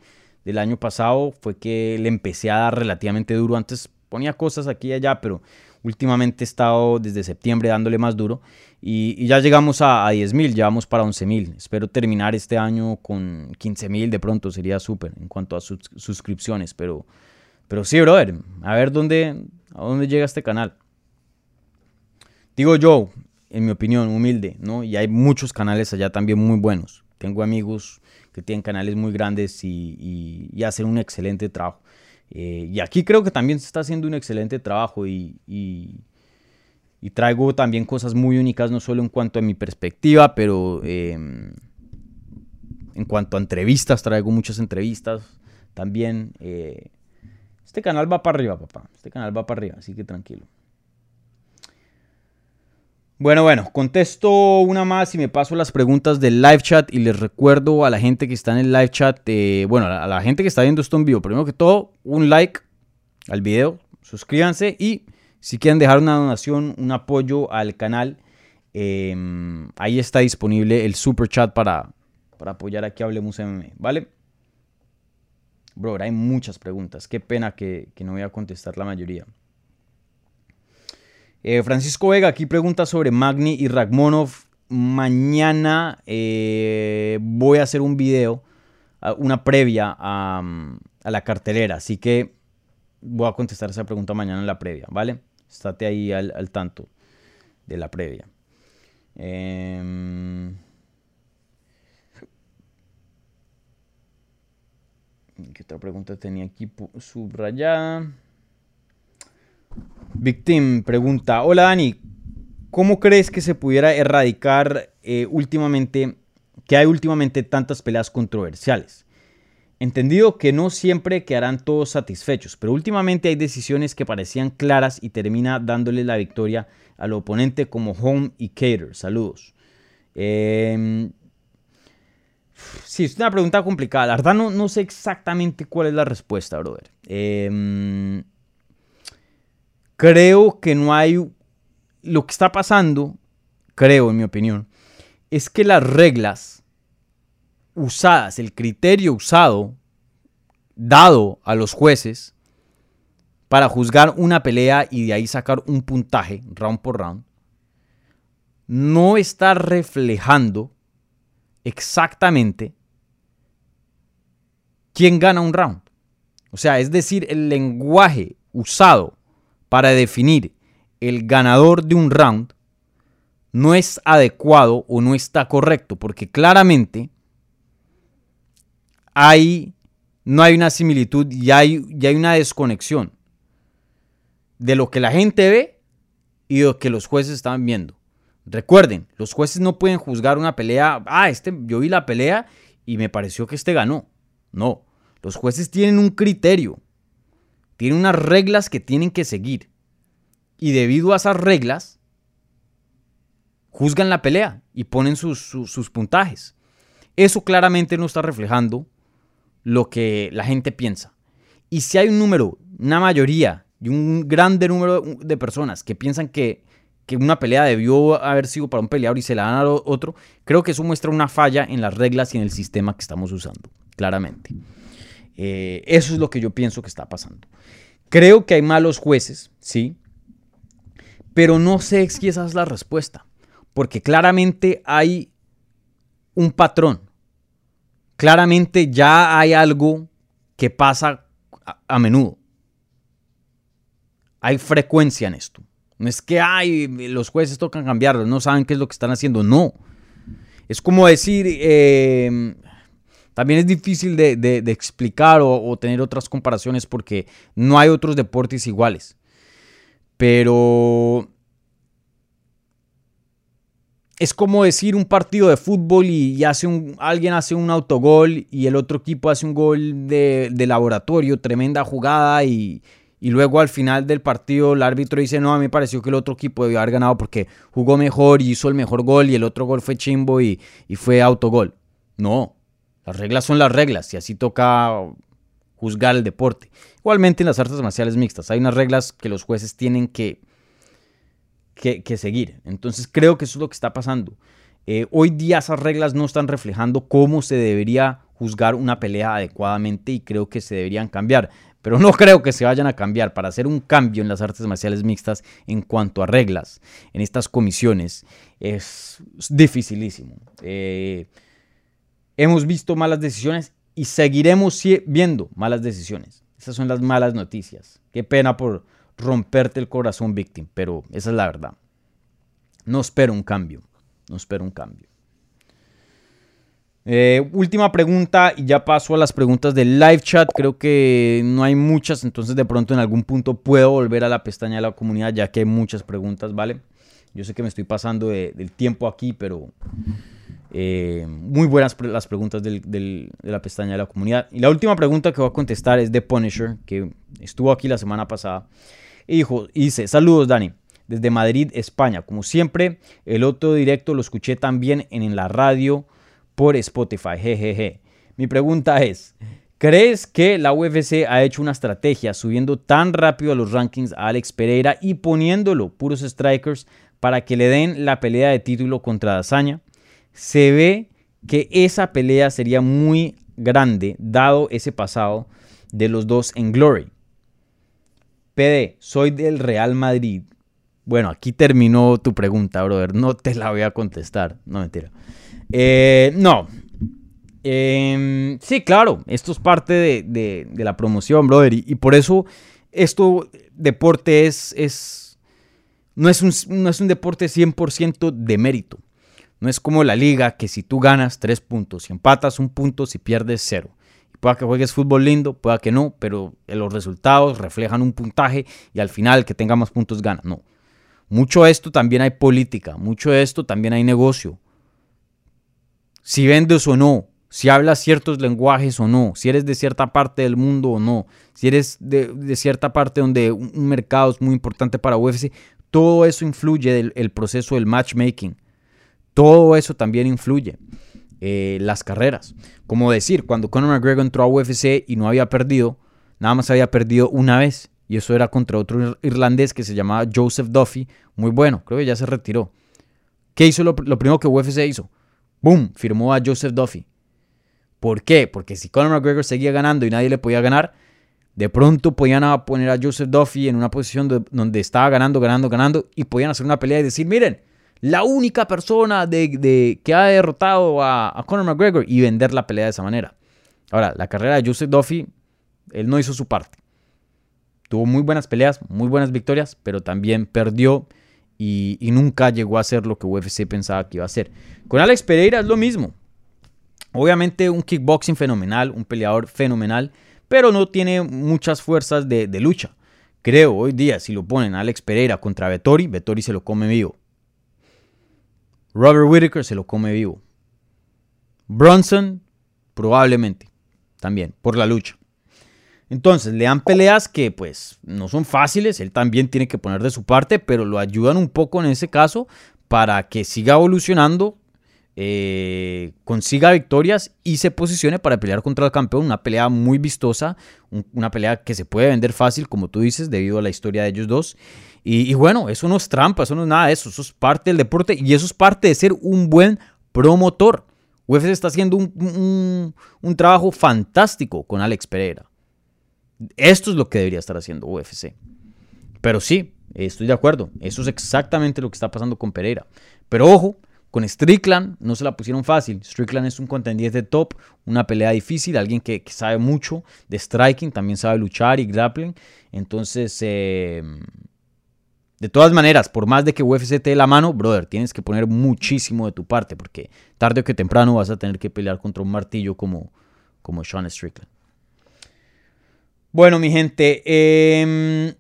del año pasado fue que le empecé a dar relativamente duro. Antes ponía cosas aquí y allá, pero Últimamente he estado desde septiembre dándole más duro y, ya llegamos a, a 10 mil, ya vamos para 11 mil. Espero terminar este año con 15 mil de pronto, sería súper en cuanto a suscripciones, pero, pero sí, brother, a ver dónde, a dónde llega este canal. Digo yo, en mi opinión, humilde, ¿no? Y hay muchos canales allá también muy buenos. Tengo amigos que tienen canales muy grandes y, hacen un excelente trabajo. Eh, y aquí creo que también se está haciendo un excelente trabajo y, y traigo también cosas muy únicas, no solo en cuanto a mi perspectiva, pero em, en cuanto a entrevistas, traigo muchas entrevistas también. Eh, este canal va para arriba, papá. Este canal va para arriba, así que tranquilo. Bueno, bueno, contesto una más y me paso las preguntas del live chat y les recuerdo a la gente que está en el live chat, eh, bueno, a la gente que está viendo esto en vivo, primero que todo, un like al video, suscríbanse y si quieren dejar una donación, un apoyo al canal, em, ahí está disponible el super chat para, para apoyar aquí Hablemos MM, ¿vale? Bro, hay muchas preguntas, qué pena que no voy a contestar la mayoría. Eh, Francisco Vega aquí pregunta sobre Magni y Ragmonov. Mañana eh, voy a hacer un video, una previa a, la cartelera, así que voy a contestar esa pregunta mañana en la previa, ¿vale? Estate ahí al, tanto de la previa. Em, ¿Qué otra pregunta tenía aquí subrayada? Victim pregunta, hola Dani, ¿cómo crees que se pudiera erradicar eh, últimamente, que hay últimamente tantas peleas controversiales? Entendido que no siempre quedarán todos satisfechos, pero últimamente hay decisiones que parecían claras y termina dándole la victoria al oponente como Home y Cater. Saludos. Em, sí, es una pregunta complicada. La verdad no, sé exactamente cuál es la respuesta, brother. Eh, Creo que no hay... Lo que está pasando, creo en mi opinión, es que las reglas usadas, el criterio usado, dado a los jueces para juzgar una pelea y de ahí sacar un puntaje round por round, no está reflejando exactamente quién gana un round. O sea, es decir, el lenguaje usado para definir el ganador de un round no es adecuado o no está correcto, porque claramente hay, no hay una similitud y hay, hay una desconexión de lo que la gente ve y de lo que los jueces están viendo. Recuerden, los jueces no pueden juzgar una pelea, ah, este, yo vi la pelea y me pareció que este ganó. No, los jueces tienen un criterio tiene unas reglas que tienen que seguir. Y debido a esas reglas, juzgan la pelea y ponen sus, puntajes. Eso claramente no está reflejando lo que la gente piensa. Y si hay un número, una mayoría y un grande número de personas que piensan que, una pelea debió haber sido para un peleador y se la dan a otro, creo que eso muestra una falla en las reglas y en el sistema que estamos usando, claramente. Eh, eso es lo que yo pienso que está pasando. Creo que hay malos jueces, sí, pero no sé si esa es la respuesta, porque claramente hay un patrón. Claramente ya hay algo que pasa a, menudo. Hay frecuencia en esto. No es que ay, los jueces tocan cambiarlo, no saben qué es lo que están haciendo. No. Es como decir, eh, también es difícil de, explicar o, tener otras comparaciones porque no hay otros deportes iguales. Pero es como decir un partido de fútbol y, hace alguien hace un autogol y el otro equipo hace un gol de, laboratorio, tremenda jugada y, luego al final del partido el árbitro dice, no, a mí me pareció que el otro equipo debió haber ganado porque jugó mejor y hizo el mejor gol y el otro gol fue chimbo y, y fue autogol. No, las reglas son las reglas y así toca juzgar el deporte. Igualmente en las artes marciales mixtas hay unas reglas que los jueces tienen que, que, seguir. Entonces creo que eso es lo que está pasando. Eh, hoy día esas reglas no están reflejando cómo se debería juzgar una pelea adecuadamente y creo que se deberían cambiar. Pero no creo que se vayan a cambiar. Para hacer un cambio en las artes marciales mixtas en cuanto a reglas en estas comisiones es dificilísimo. Eh, Hemos visto malas decisiones y seguiremos viendo malas decisiones. Esas son las malas noticias. Qué pena por romperte el corazón, víctima, pero esa es la verdad. no espero un cambio. No espero un cambio. Eh, última pregunta y ya paso a las preguntas del live chat. Creo que no hay muchas, entonces de pronto en algún punto puedo volver a la pestaña de la comunidad ya que hay muchas preguntas, ¿vale? Yo sé que me estoy pasando del tiempo aquí, pero eh, muy buenas las preguntas de la pestaña de la comunidad. Y la última pregunta que voy a contestar es de Punisher, que estuvo aquí la semana pasada. Y dijo, dice, saludos Dani, desde Madrid, España. Como siempre, el otro directo lo escuché también en la radio por Spotify. Jejeje. Mi pregunta es, ¿crees que la UFC ha hecho una estrategia subiendo tan rápido a los rankings a Alex Pereira y poniéndolo puros strikers para que le den la pelea de título contra Dazaña? Se ve que esa pelea sería muy grande dado ese pasado de los dos en Glory. PD, soy del Real Madrid. Bueno, aquí terminó tu pregunta, brother. No te la voy a contestar. No, mentira. Eh, no. Em, sí, claro. Esto es parte de, la promoción, brother. Y, por eso esto deporte es, no, es un, no es un deporte 100% de mérito. No es como la liga que si tú ganas tres puntos, si empatas un punto, si pierdes cero. Pueda que juegues fútbol lindo, pueda que no, pero los resultados reflejan un puntaje y al final que tenga más puntos gana. No. Mucho de esto también hay política, mucho de esto también hay negocio. Si vendes o no, si hablas ciertos lenguajes o no, si eres de cierta parte del mundo o no, si eres de, cierta parte donde un, mercado es muy importante para UFC, todo eso influye del el proceso del matchmaking. Todo eso también influye. Eh, las carreras. Como decir, cuando Conor McGregor entró a UFC y no había perdido, nada más había perdido una vez. Y eso era contra otro irlandés que se llamaba Joseph Duffy. Muy bueno, creo que ya se retiró. ¿Qué hizo lo, primero que UFC hizo? ¡Boom! Firmó a Joseph Duffy. ¿Por qué? Porque si Conor McGregor seguía ganando y nadie le podía ganar, de pronto podían poner a Joseph Duffy en una posición donde estaba ganando, ganando, ganando y podían hacer una pelea y decir, miren, la única persona de, que ha derrotado a, Conor McGregor y vender la pelea de esa manera. Ahora, la carrera de Joseph Duffy, él no hizo su parte. Tuvo muy buenas peleas, muy buenas victorias, pero también perdió y, nunca llegó a ser lo que UFC pensaba que iba a ser. Con Alex Pereira es lo mismo. Obviamente un kickboxing fenomenal, un peleador fenomenal, pero no tiene muchas fuerzas de, de lucha. Creo hoy día, si lo ponen Alex Pereira contra Vettori, Vettori se lo come vivo. Robert Whittaker se lo come vivo. Bronson, probablemente, también, por la lucha. Entonces, le dan peleas que pues no son fáciles, él también tiene que poner de su parte, pero lo ayudan un poco en ese caso para que siga evolucionando, eh, consiga victorias y se posicione para pelear contra el campeón. Una pelea muy vistosa, una pelea que se puede vender fácil, como tú dices, debido a la historia de ellos dos. Y, bueno, eso no es trampa, eso no es nada de eso, eso es parte del deporte y eso es parte de ser un buen promotor. UFC está haciendo un, trabajo fantástico con Alex Pereira. Esto es lo que debería estar haciendo UFC. Pero sí, estoy de acuerdo, eso es exactamente lo que está pasando con Pereira. Pero ojo, con Strickland no se la pusieron fácil. Strickland es un contendiente top, una pelea difícil, alguien que, sabe mucho de striking, también sabe luchar y grappling. Entonces, eh, de todas maneras, por más de que UFC te dé la mano, brother, tienes que poner muchísimo de tu parte, porque tarde o que temprano vas a tener que pelear contra un martillo como, como Sean Strickland. Bueno, mi gente, em,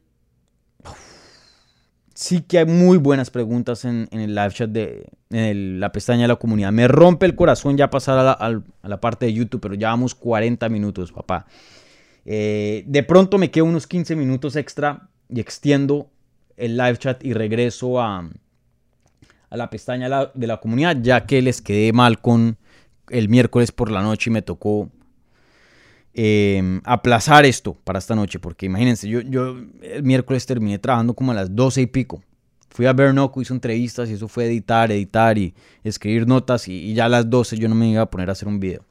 sí que hay muy buenas preguntas en, el live chat de en la pestaña de la comunidad. Me rompe el corazón ya pasar a la, parte de YouTube, pero ya vamos 40 minutos, papá. Eh, de pronto me quedo unos 15 minutos extra y extiendo el live chat y regreso a, a la pestaña de la comunidad, ya que les quedé mal con el miércoles por la noche y me tocó em, aplazar esto para esta noche, porque imagínense, yo, yo el miércoles terminé trabajando como a las 12 y pico. Fui a Bernoco, hice entrevistas y eso fue editar, editar y escribir notas y, y ya a las 12 yo no me iba a poner a hacer un video,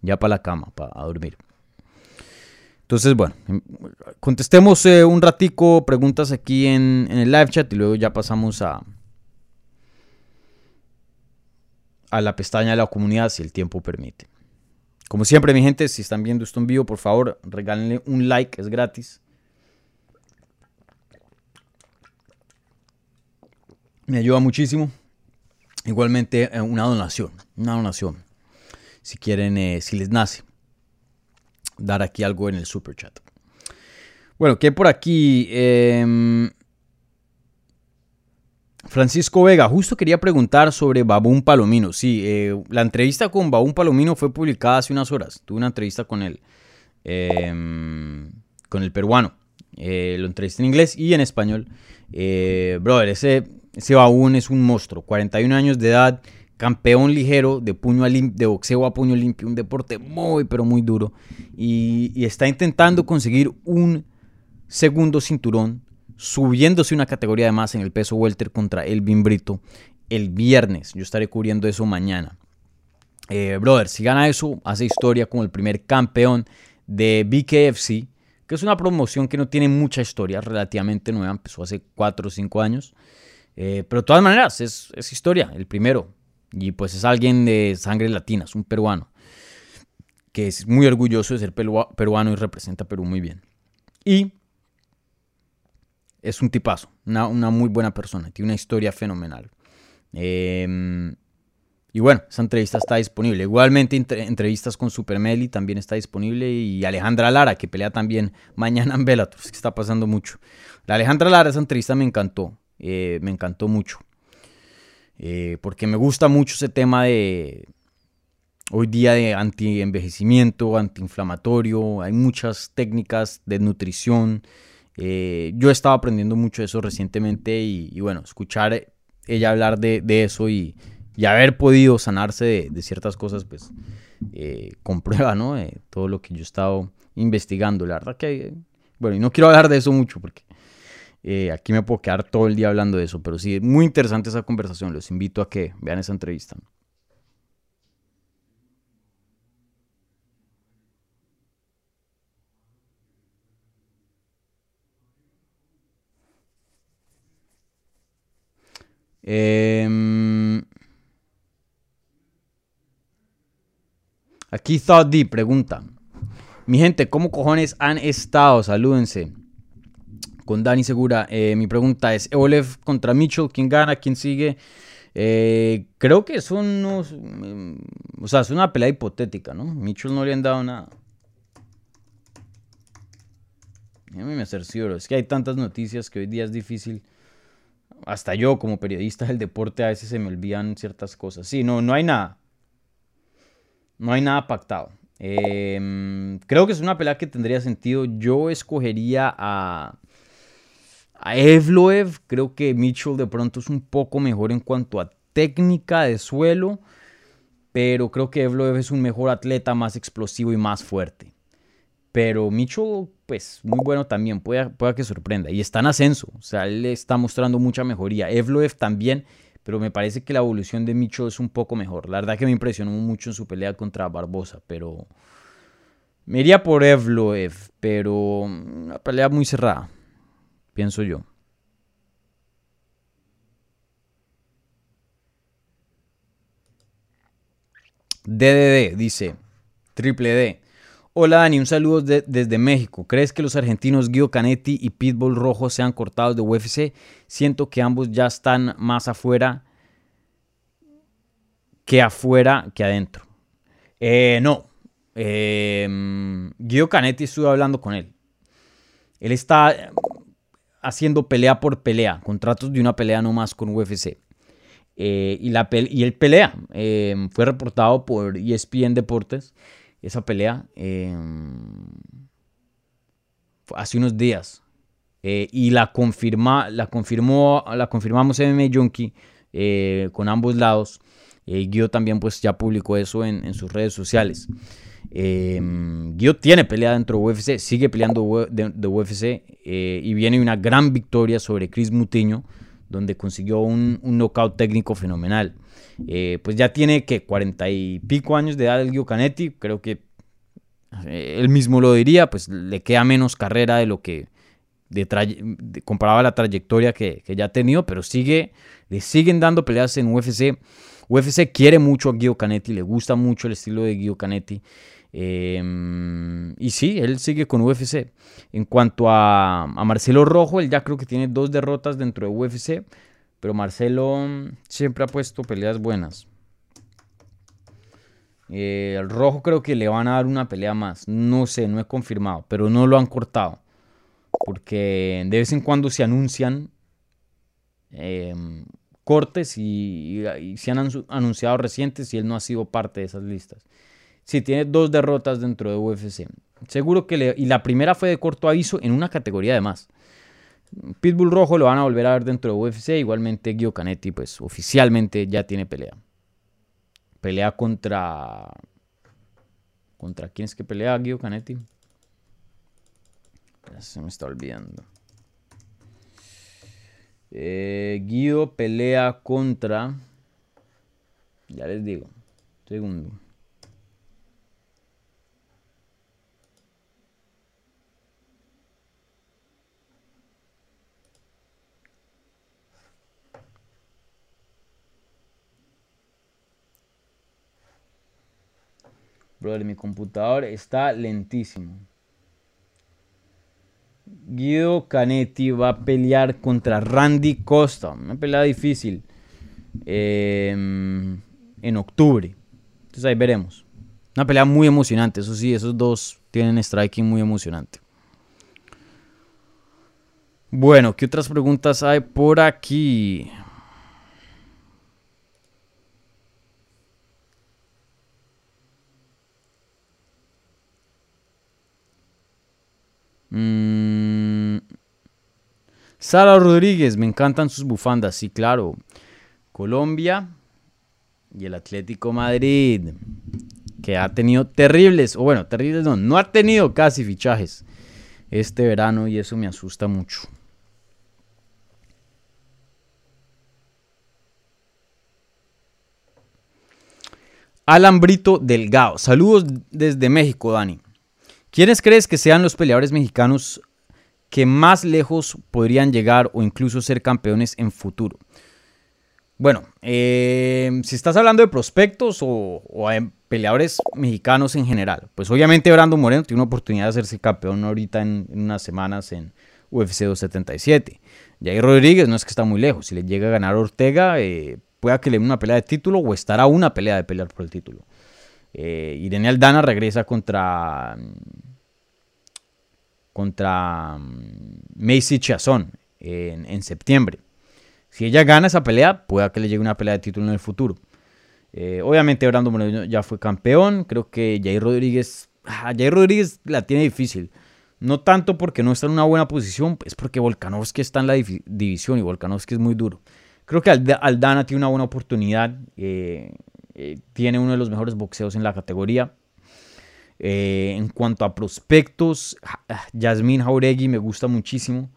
ya para la cama, para dormir. Entonces, bueno, em, contestemos eh, un ratico preguntas aquí en, el live chat y luego ya pasamos a, a la pestaña de la comunidad si el tiempo permite. Como siempre, mi gente, si están viendo esto en vivo, por favor, regálenle un like, es gratis. Me ayuda muchísimo. Igualmente eh, una donación, una donación. Si quieren, eh, si les nace, dar aquí algo en el super chat. Bueno, ¿qué por aquí? Em, Francisco Vega, justo quería preguntar sobre Babún Palomino. Sí, eh, la entrevista con Babún Palomino fue publicada hace unas horas. Tuve una entrevista con él, em, con el peruano. Eh, lo entrevisté en inglés y en español. Eh, brother, ese, ese Babún es un monstruo. 41 años de edad, campeón ligero de, puño de boxeo a puño limpio. Un deporte muy, pero muy duro. y está intentando conseguir un segundo cinturón subiéndose una categoría de más en el peso welter contra Elvin Brito el viernes. Yo estaré cubriendo eso mañana. Eh, brother, si gana eso, hace historia como el primer campeón de BKFC, que es una promoción que no tiene mucha historia, relativamente nueva, empezó hace 4 o 5 años. Eh, pero de todas maneras, es, es, historia, el primero. Y pues es alguien de sangre latina, es un peruano, que es muy orgulloso de ser peruano y representa a Perú muy bien. Y es un tipazo, una, muy buena persona, tiene una historia fenomenal. Em, y bueno, esa entrevista está disponible. Igualmente, entrevistas con Supermeli también está disponible. Y Alejandra Lara, que pelea también mañana en Bellator. Que está pasando mucho. La Alejandra Lara, esa entrevista me encantó. Eh, me encantó mucho. Eh, porque me gusta mucho ese tema de. Hoy día de anti-envejecimiento, antiinflamatorio. Hay muchas técnicas de nutrición eh, yo estaba aprendiendo mucho de eso recientemente y, bueno, escuchar ella hablar de, eso y, haber podido sanarse de, ciertas cosas, pues eh, <laughs> comprueba, ¿no? Eh, todo lo que yo he estado investigando. La verdad que, bueno, y no quiero hablar de eso mucho porque aquí me puedo quedar todo el día hablando de eso, pero sí, muy interesante esa conversación. Los invito a que vean esa entrevista. Em, aquí Thought D pregunta. Mi gente, ¿cómo cojones han estado? Salúdense. Con Dani Segura. Eh, mi pregunta es, Evolev contra Mitchell, ¿quién gana? ¿Quién sigue? Eh, creo que son unos... Mm, o sea, es una pelea hipotética, ¿no? Mitchell no le han dado nada. Mí me cercioro. Es que hay tantas noticias que hoy día es difícil hasta yo como periodista del deporte a veces se me olvidan ciertas cosas. Sí, no, no hay nada. No hay nada pactado. Em, creo que es una pelea que tendría sentido. Yo escogería a, a Evloev. Creo que Mitchell de pronto es un poco mejor en cuanto a técnica de suelo. Pero creo que Evloev es un mejor atleta, más explosivo y más fuerte. Pero Mitchell, pues muy bueno también, puede, que sorprenda. Y está en ascenso, o sea, él está mostrando mucha mejoría. Evloev también, pero me parece que la evolución de Mitchell es un poco mejor. La verdad que me impresionó mucho en su pelea contra Barbosa, pero me iría por Evloev, pero una pelea muy cerrada, pienso yo. DDD dice, triple D. Hola Dani, un saludo desde México. ¿Crees que los argentinos Guido Canetti y Pitbull Rojo sean cortados de UFC? Siento que ambos ya están más afuera que afuera que adentro. Eh, no. Eh, Guido Canetti estuve hablando con él. Él está haciendo pelea por pelea, contratos de una pelea no más con UFC. Eh, y, la él pelea. fue reportado por ESPN Deportes esa pelea em, hace unos días. Eh, y la, confirma, la, confirmó, la confirmamos MMA Junkie eh, con ambos lados. Guido también pues ya publicó eso en, sus redes sociales. Guido tiene pelea dentro de UFC, sigue peleando de, UFC y viene una gran victoria sobre Chris Mutiño, donde consiguió un, un knockout técnico fenomenal. Eh, pues ya tiene que cuarenta y pico años de edad el Gio Canetti, creo que eh, él mismo lo diría, pues le queda menos carrera de lo que de comparaba la trayectoria que, ya ha tenido, pero sigue, le siguen dando peleas en UFC. UFC quiere mucho a Guido Canetti, le gusta mucho el estilo de Guido Canetti. Em, y sí, él sigue con UFC. En cuanto a, Marcelo Rojo, él ya creo que tiene dos derrotas dentro de UFC. Pero Marcelo mm, siempre ha puesto peleas buenas. Eh, el rojo creo que le van a dar una pelea más. No sé, no he confirmado, pero no lo han cortado. Porque de vez en cuando se anuncian em, cortes y, se han anunciado recientes y él no ha sido parte de esas listas. Sí, tiene dos derrotas dentro de UFC. Seguro que le... Y la primera fue de corto aviso en una categoría de más. Pitbull Rojo lo van a volver a ver dentro de UFC. Igualmente Gio Canetti, pues oficialmente ya tiene pelea. Pelea contra... ¿Contra quién es que pelea Gio Canetti? Se me está olvidando. Eh, Guido pelea contra. Ya les digo. Segundo. Mi computador está lentísimo. Guido Canetti va a pelear contra Randy Costa. Una pelea difícil. Em, en octubre. Entonces ahí veremos. Una pelea muy emocionante. Eso sí, esos dos tienen striking muy emocionante. Bueno, ¿qué otras preguntas hay por aquí? Mm. Sara Rodríguez, me encantan sus bufandas, sí, claro. Colombia y el Atlético Madrid, que ha tenido terribles, o bueno, terribles no, no ha tenido casi fichajes este verano y eso me asusta mucho. Alan Brito Delgado, saludos desde México, Dani. ¿Quiénes crees que sean los peleadores mexicanos que más lejos podrían llegar o incluso ser campeones en futuro? Bueno, eh, si estás hablando de prospectos o, peleadores mexicanos en general, pues obviamente Brando Moreno tiene una oportunidad de hacerse campeón ahorita en, unas semanas en UFC 277. Jair Rodríguez no es que está muy lejos, si le llega a ganar Ortega, eh, pueda que le dé una pelea de título o estará una pelea de pelear por el título. Eh, Irene Aldana regresa contra contra mm, Macy Chazón en, septiembre. Si ella gana esa pelea, pueda que le llegue una pelea de título en el futuro. Eh, obviamente Brando Moreno ya fue campeón. Creo que Jair Rodríguez. Ah, Jair Rodríguez la tiene difícil. No tanto porque no está en una buena posición, es porque Volkanovski está en la división y Volkanovski es muy duro. Creo que Aldana tiene una buena oportunidad. Eh, eh, tiene uno de los mejores boxeos en la categoría. Eh, en cuanto a prospectos, Yasmin Jauregui me gusta muchísimo.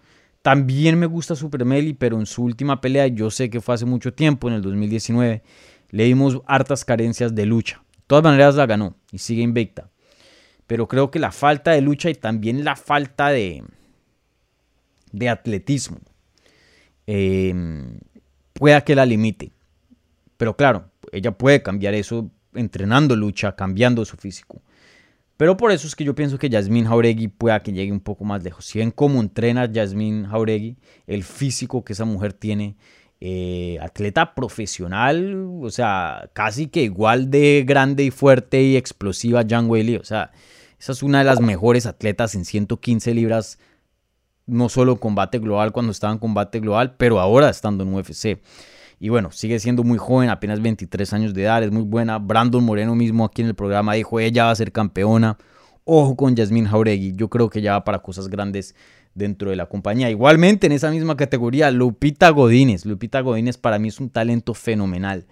También me gusta Super Meli, pero en su última pelea, yo sé que fue hace mucho tiempo, en el 2019, le dimos hartas carencias de lucha. De todas maneras la ganó y sigue invicta. Pero creo que la falta de lucha y también la falta de, de atletismo eh, pueda que la limite. Pero claro, ella puede cambiar eso entrenando lucha, cambiando su físico. Pero por eso es que yo pienso que Yasmin Jauregui pueda que llegue un poco más lejos. Si ven cómo entrena Yasmin Jauregui, el físico que esa mujer tiene, eh, atleta profesional, o sea, casi que igual de grande y fuerte y explosiva Jan Whaley. O sea, esa es una de las mejores atletas en 115 libras, no solo combate global cuando estaba en combate global, pero ahora estando en UFC. Y bueno, sigue siendo muy joven, apenas 23 años de edad, es muy buena. Brandon Moreno mismo aquí en el programa dijo, ella va a ser campeona. Ojo con Yasmin Jauregui, yo creo que ya va para cosas grandes dentro de la compañía. Igualmente en esa misma categoría, Lupita Godínez. Lupita Godínez para mí es un talento fenomenal.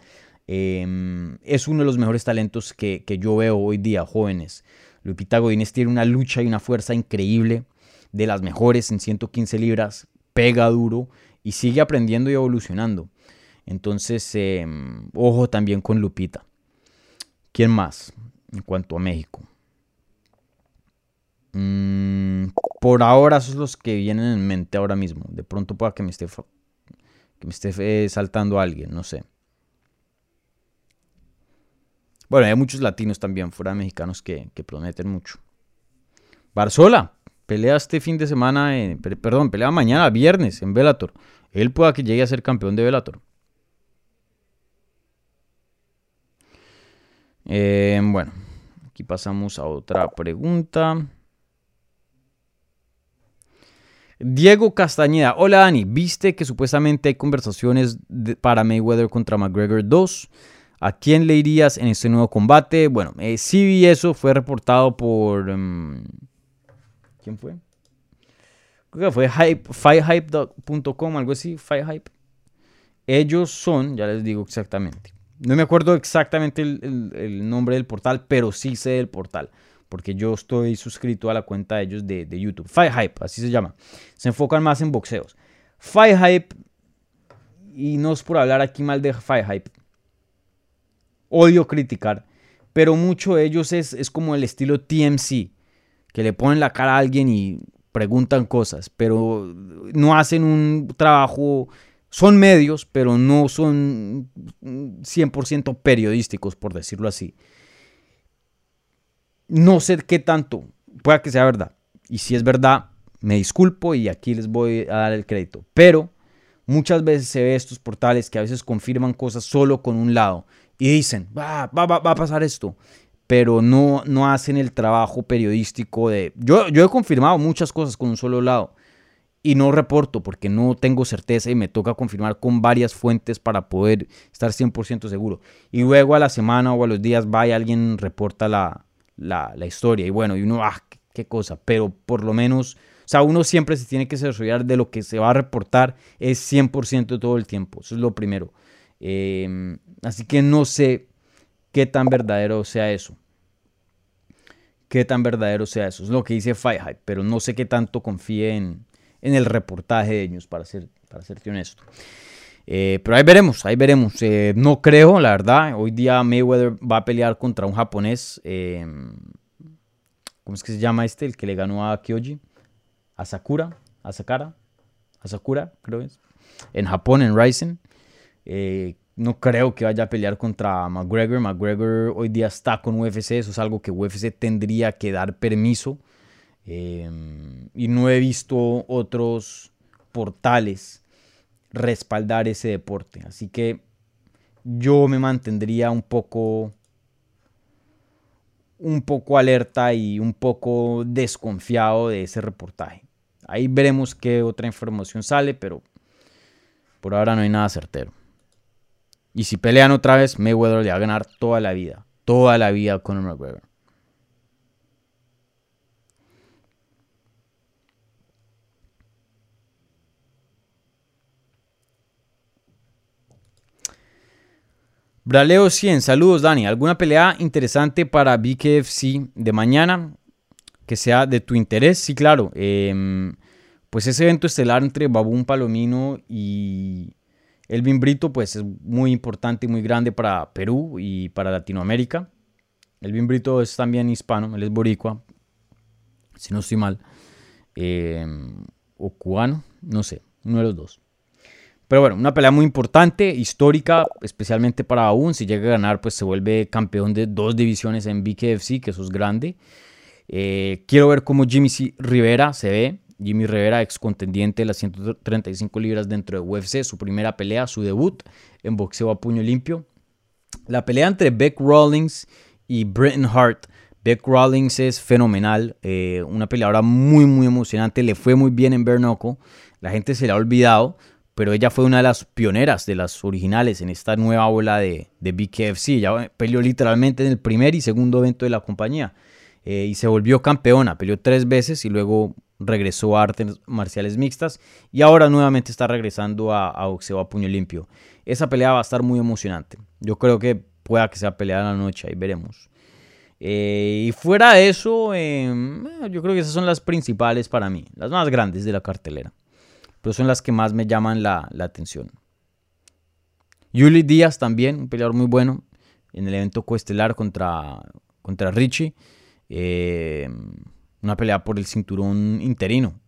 Em, es uno de los mejores talentos que, que, yo veo hoy día, jóvenes. Lupita Godínez tiene una lucha y una fuerza increíble, de las mejores en 115 libras, pega duro y sigue aprendiendo y evolucionando. Entonces, em, ojo también con Lupita. ¿Quién más en cuanto a México? Mm, por ahora, esos son los que vienen en mente ahora mismo. De pronto pueda que me esté, me esté eh, saltando alguien, no sé. Bueno, hay muchos latinos también, fuera mexicanos, que, que prometen mucho. Barzola, pelea este fin de semana, perdón, pelea mañana, viernes, en Bellator. Él pueda que llegue a ser campeón de Bellator. Eh, bueno, aquí pasamos a otra pregunta. Diego Castañeda, hola Dani, ¿viste que supuestamente hay conversaciones para Mayweather contra McGregor 2? ¿A quién le irías en este nuevo combate? Bueno, eh, sí vi eso, fue reportado por... Em, ¿Quién fue? Creo que fue hype, firehype.com, algo así, firehype. Ellos son, ya les digo exactamente. No me acuerdo exactamente el, nombre del portal, pero sí sé del portal. Porque yo estoy suscrito a la cuenta de ellos de, YouTube. Firehype, así se llama. Se enfocan más en boxeos. Firehype, y no es por hablar aquí mal de Firehype, odio criticar, pero mucho de ellos es, es como el estilo TMC, que le ponen la cara a alguien y preguntan cosas, pero no hacen un trabajo, son medios, pero no son 100% periodísticos, por decirlo así. No sé qué tanto, pueda que sea verdad, y si es verdad, me disculpo y aquí les voy a dar el crédito, pero muchas veces se ve estos portales que a veces confirman cosas solo con un lado y dicen, va, va, va, a pasar esto, pero no, no hacen el trabajo periodístico de... Yo, yo he confirmado muchas cosas con un solo lado y no reporto porque no tengo certeza y me toca confirmar con varias fuentes para poder estar 100% seguro. Y luego a la semana o a los días va y alguien reporta la, la, historia y bueno, y uno, ah, qué cosa, pero por lo menos... O sea, uno siempre se tiene que desarrollar de lo que se va a reportar es 100% todo el tiempo. Eso es lo primero. Em, así que no sé qué tan verdadero sea eso. Qué tan verdadero sea eso. Es lo que dice Firehype, pero no sé qué tanto confíe en, el reportaje de ellos, para, ser, para serte honesto. Eh, pero ahí veremos, ahí veremos. Eh, no creo, la verdad. Hoy día Mayweather va a pelear contra un japonés. Em, ¿Cómo es que se llama este? El que le ganó a Kyoji. A Sakura. A Sakara. A Sakura, creo es. En Japón, en Ryzen. Eh, no creo que vaya a pelear contra McGregor. McGregor hoy día está con UFC. Eso es algo que UFC tendría que dar permiso. Em, y no he visto otros portales respaldar ese deporte. Así que yo me mantendría un poco un poco alerta y un poco desconfiado de ese reportaje. Ahí veremos qué otra información sale, pero por ahora no hay nada certero. Y si pelean otra vez, Mayweather le va a ganar toda la vida. Toda la vida a Conor McGregor. Braleo 100, saludos Dani. ¿Alguna pelea interesante para BKFC de mañana que sea de tu interés? Sí, claro. Em, pues ese evento estelar entre Babún Palomino y Elvin Brito pues es muy importante y muy grande para Perú y para Latinoamérica. Elvin Brito es también hispano, él es boricua, si no estoy mal, em, o cubano, no sé, uno de los dos. Pero bueno, una pelea muy importante, histórica, especialmente para Babún. Si llega a ganar, pues se vuelve campeón de dos divisiones en BKFC, que eso es grande. Eh, quiero ver cómo Jimmy C. Rivera se ve. Jimmy Rivera, ex contendiente de las 135 libras dentro de UFC, su primera pelea, su debut en boxeo a puño limpio. La pelea entre Beck Rawlings y Britton Hart. Beck Rawlings es fenomenal, eh, una peleadora muy, muy emocionante. Le fue muy bien en Bernoco. La gente se la ha olvidado, pero ella fue una de las pioneras, de las originales en esta nueva ola de, de BKFC. Ella peleó literalmente en el primer y segundo evento de la compañía. Eh, y se volvió campeona. Peleó tres veces y luego regresó a artes marciales mixtas y ahora nuevamente está regresando a, boxeo a puño limpio. Esa pelea va a estar muy emocionante. Yo creo que pueda que sea pelea en la noche, ahí veremos. Eh, y fuera de eso, em, eh, yo creo que esas son las principales para mí, las más grandes de la cartelera. Pero son las que más me llaman la, atención. Yuli Díaz también, un peleador muy bueno en el evento coestelar contra, contra Richie. Eh, una pelea por el cinturón interino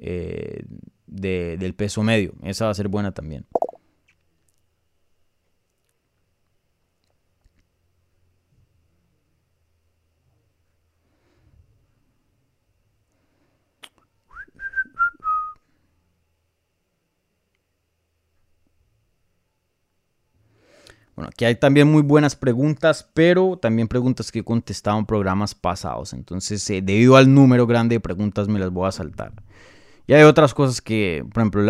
eh, del peso medio. Esa va a ser buena también. Aquí hay también muy buenas preguntas, pero también preguntas que he contestado en programas pasados. Entonces, eh, debido al número grande de preguntas, me las voy a saltar. Y hay otras cosas que, por ejemplo,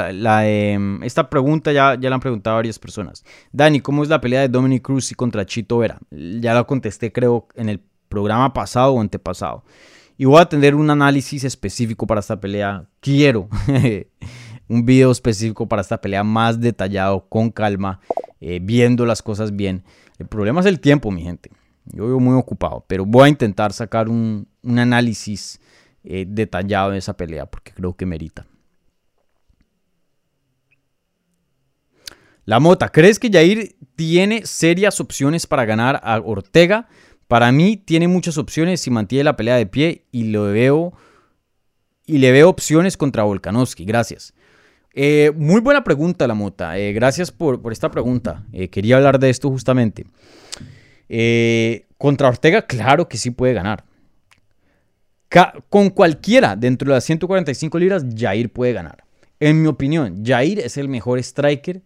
em, esta pregunta ya, ya la han preguntado varias personas. Dani, ¿cómo es la pelea de Dominic Cruz y contra Chito Vera? Ya la contesté, creo, en el programa pasado o antepasado. Y voy a tener un análisis específico para esta pelea. Quiero <laughs> un video específico para esta pelea más detallado, con calma, eh, viendo las cosas bien. El problema es el tiempo, mi gente. Yo vivo muy ocupado, pero voy a intentar sacar un, análisis eh, detallado de esa pelea porque creo que merita. La Mota, ¿crees que Jair tiene serias opciones para ganar a Ortega? Para mí tiene muchas opciones si mantiene la pelea de pie y lo veo y le veo opciones contra Volkanovski. Gracias. Eh, muy buena pregunta, la Mota. Eh, gracias por, esta pregunta. Eh, quería hablar de esto justamente. contra Ortega, claro que sí puede ganar. con cualquiera dentro de las 145 libras, Jair puede ganar. En mi opinión, Jair es el mejor striker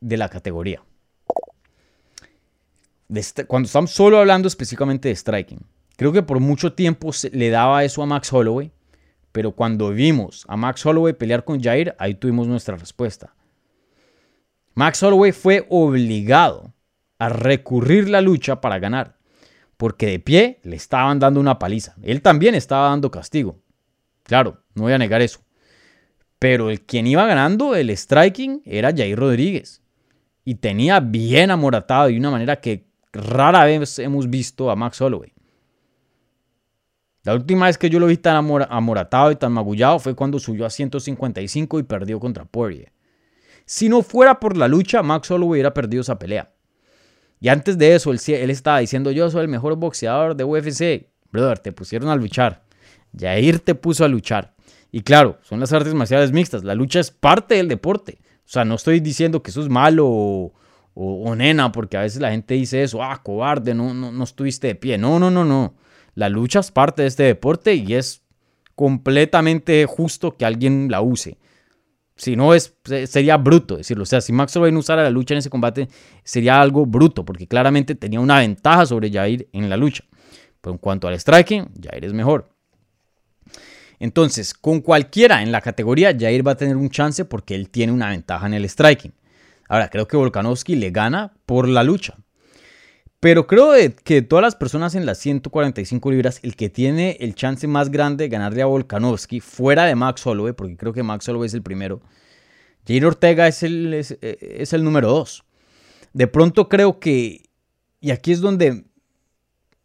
de la categoría. cuando estamos solo hablando específicamente de striking, creo que por mucho tiempo le daba eso a Max Holloway pero cuando vimos a Max Holloway pelear con Jair, ahí tuvimos nuestra respuesta. Max Holloway fue obligado a recurrir la lucha para ganar, porque de pie le estaban dando una paliza. Él también estaba dando castigo. Claro, no voy a negar eso. Pero el quien iba ganando el striking era Jair Rodríguez. Y tenía bien amoratado de una manera que rara vez hemos visto a Max Holloway. La última vez que yo lo vi tan amoratado y tan magullado fue cuando subió a 155 y perdió contra Poirier. Si no fuera por la lucha, Max solo hubiera perdido esa pelea. Y antes de eso, él, él estaba diciendo, yo soy el mejor boxeador de UFC. Brother, te pusieron a luchar. Jair te puso a luchar. Y claro, son las artes marciales mixtas. La lucha es parte del deporte. O sea, no estoy diciendo que eso es malo o, o, nena, porque a veces la gente dice eso, ah, cobarde, no, no, no estuviste de pie. No, no, no, no. La lucha es parte de este deporte y es completamente justo que alguien la use. Si no, es, sería bruto decirlo. O sea, si Max Holloway no usara la lucha en ese combate, sería algo bruto, porque claramente tenía una ventaja sobre Jair en la lucha. Pero en cuanto al striking, Jair es mejor. Entonces, con cualquiera en la categoría, Jair va a tener un chance porque él tiene una ventaja en el striking. Ahora, creo que Volkanovski le gana por la lucha. Pero creo que todas las personas en las 145 libras, el que tiene el chance más grande de ganarle a Volkanovski, fuera de Max Holloway, porque creo que Max Holloway es el primero, Jair Ortega es el, es, el número 2. De pronto creo que, y aquí es donde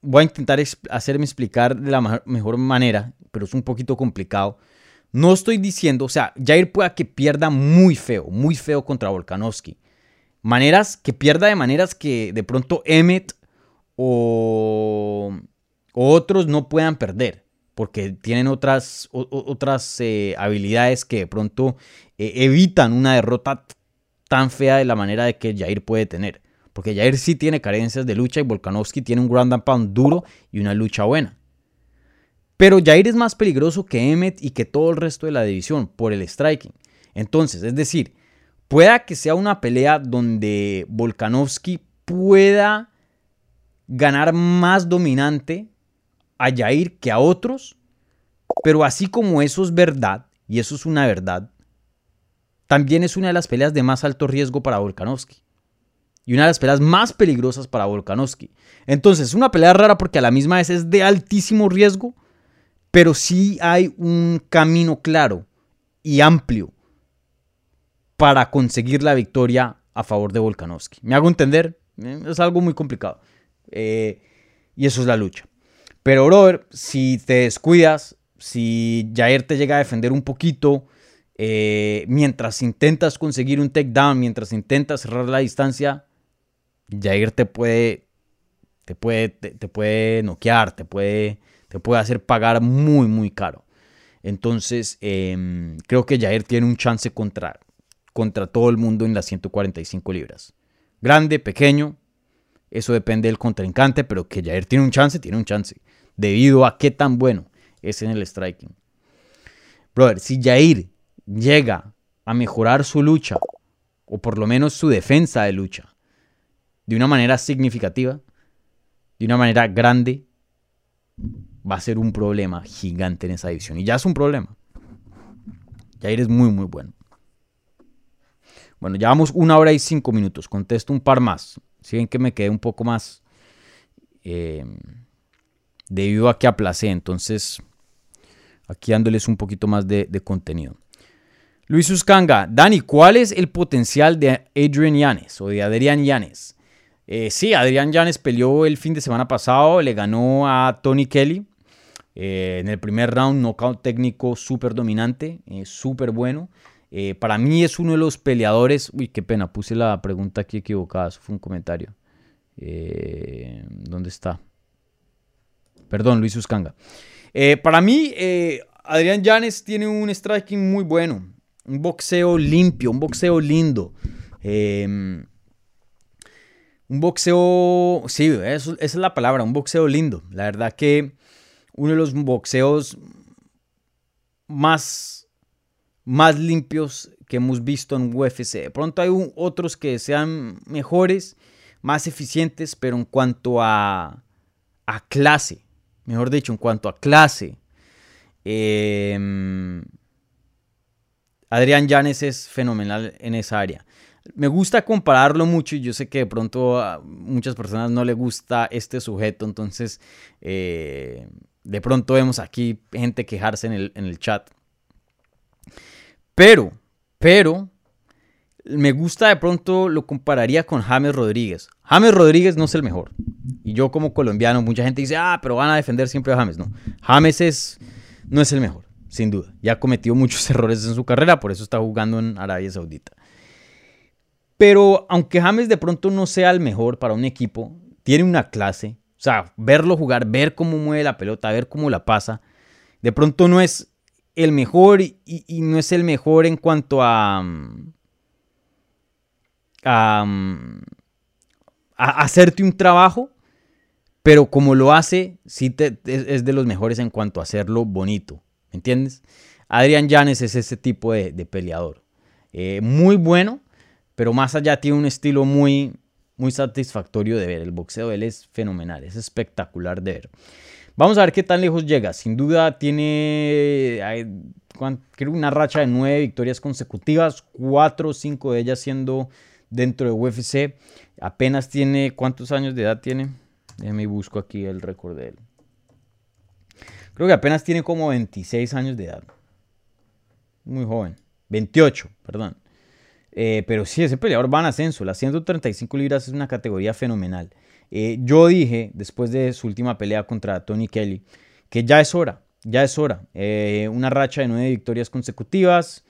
voy a intentar hacerme explicar de la mejor manera, pero es un poquito complicado. No estoy diciendo, o sea, Jair pueda que pierda muy feo, muy feo contra Volkanovski maneras que pierda de maneras que de pronto Emmet o, otros no puedan perder porque tienen otras, otras eh, habilidades que de pronto eh, evitan una derrota tan fea de la manera de que Jair puede tener. Porque Jair sí tiene carencias de lucha y Volkanovski tiene un ground and pound duro y una lucha buena. Pero Jair es más peligroso que Emmet y que todo el resto de la división por el striking. Entonces, es decir, Pueda que sea una pelea donde Volkanovski pueda ganar más dominante a Jair que a otros, pero así como eso es verdad, y eso es una verdad, también es una de las peleas de más alto riesgo para Volkanovski. Y una de las peleas más peligrosas para Volkanovski. Entonces, es una pelea rara porque a la misma vez es de altísimo riesgo, pero sí hay un camino claro y amplio para conseguir la victoria a favor de Volkanovski. ¿Me hago entender? Eh, es algo muy complicado. Eh, y eso es la lucha. Pero, brother, si te descuidas, si Jair te llega a defender un poquito, eh, mientras intentas conseguir un takedown, mientras intentas cerrar la distancia, Jair te puede, te puede, te, puede noquear, te puede, te puede hacer pagar muy, muy caro. Entonces, em, creo que Jair tiene un chance contra, contra todo el mundo en las 145 libras. Grande, pequeño, eso depende del contrincante, pero que Jair tiene un chance, tiene un chance. Debido a qué tan bueno es en el striking. Brother, si Jair llega a mejorar su lucha, o por lo menos su defensa de lucha, de una manera significativa, de una manera grande, va a ser un problema gigante en esa división. Y ya es un problema. Jair es muy, muy bueno. Bueno, llevamos una hora y cinco minutos. Contesto un par más. Si ven que me quedé un poco más eh, debido a que aplacé. Entonces, aquí dándoles un poquito más de, contenido. Luis Uscanga, Dani, ¿cuál es el potencial de Adrian Yanes o de Adrián Yanes? Eh, sí, Adrián Yanes peleó el fin de semana pasado, le ganó a Tony Kelly. Eh, en el primer round, knockout técnico súper dominante, súper bueno. Eh, para mí es uno de los peleadores. Uy, qué pena, puse la pregunta aquí equivocada. Eso fue un comentario. ¿Dónde está? Perdón, Luis Uscanga. para mí, Adrián Llanes tiene un striking muy bueno. Un boxeo limpio, un boxeo lindo. un boxeo, sí, esa es la palabra, un boxeo lindo. La verdad que uno de los boxeos más, más limpios que hemos visto en UFC. De pronto hay otros que sean mejores, más eficientes, pero en cuanto a, a clase, mejor dicho, en cuanto a clase, em, Adrián Llanes es fenomenal en esa área. Me gusta compararlo mucho y yo sé que de pronto a muchas personas no le gusta este sujeto, entonces eh, de pronto vemos aquí gente quejarse en el, chat. Pero, pero, me gusta de pronto lo compararía con James Rodríguez. James Rodríguez no es el mejor. Y yo como colombiano, mucha gente dice, ah, pero van a defender siempre a James. No, James es, no es el mejor, sin duda. Ya ha cometido muchos <laughs> errores en su carrera, por eso está jugando en Arabia Saudita. Pero aunque James de pronto no sea el mejor para un equipo, tiene una clase, o sea, verlo jugar, ver cómo mueve la pelota, ver cómo la pasa. De pronto no es el mejor y, no es el mejor en cuanto a, mm, mm, a, hacerte un trabajo, pero como lo hace, sí es, de los mejores en cuanto a hacerlo bonito. ¿Me entiendes? Adrián Llanes es ese tipo de, peleador. Eh, muy bueno, pero más allá tiene un estilo muy, muy satisfactorio de ver. El boxeo de él es fenomenal, es espectacular de ver. Vamos a ver qué tan lejos llega. Sin duda tiene creo una racha de nueve victorias consecutivas, cuatro o cinco de ellas siendo dentro de UFC. Apenas tiene, ¿cuántos años de edad tiene? Déjame busco aquí el récord de él. Creo que apenas tiene como 26 años de edad. Muy joven. 28, perdón. Eh, pero sí, ese peleador va en ascenso. Las 135 libras es una categoría fenomenal. Eh, yo dije, después de su última pelea contra Tony Kelly, que ya es hora, ya es hora. Eh, una racha de nueve victorias consecutivas.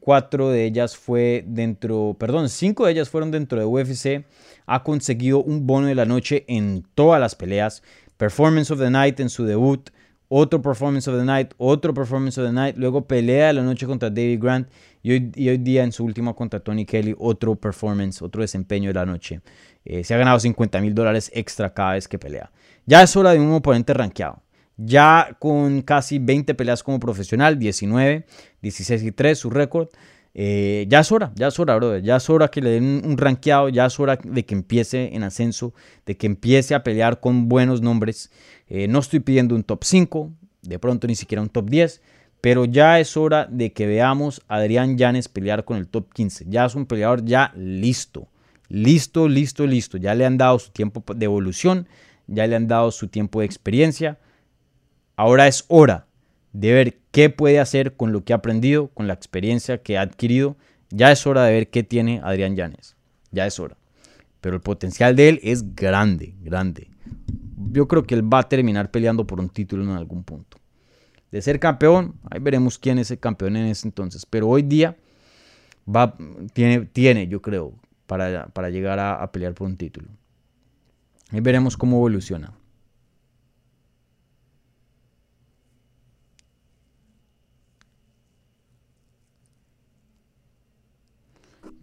cuatro de ellas fue dentro, perdón, cinco de ellas fueron dentro de UFC. Ha conseguido un bono de la noche en todas las peleas. Performance of the Night en su debut otro Performance of the Night, otro Performance of the Night, luego pelea de la noche contra David Grant y hoy, día en su última contra Tony Kelly, otro Performance, otro desempeño de la noche. Eh, se ha ganado 50 mil dólares extra cada vez que pelea. Ya es hora de un oponente rankeado. Ya con casi 20 peleas como profesional, 19, 16 y 3 su récord. Eh, ya es hora, ya es hora, brother. Ya es hora que le den un rankeado, ya es hora de que empiece en ascenso, de que empiece a pelear con buenos nombres. Eh, no estoy pidiendo un top 5, de pronto ni siquiera un top 10, pero ya es hora de que veamos a Adrián Llanes pelear con el top 15. Ya es un peleador ya listo, listo, listo, listo. Ya le han dado su tiempo de evolución, ya le han dado su tiempo de experiencia. Ahora es hora de ver qué puede hacer con lo que ha aprendido, con la experiencia que ha adquirido. Ya es hora de ver qué tiene Adrián Llanes. Ya es hora. Pero el potencial de él es grande, grande yo creo que él va a terminar peleando por un título en algún punto. De ser campeón, ahí veremos quién es el campeón en ese entonces. Pero hoy día va, tiene, yo creo, para, para llegar a, a pelear por un título. Ahí veremos cómo evoluciona.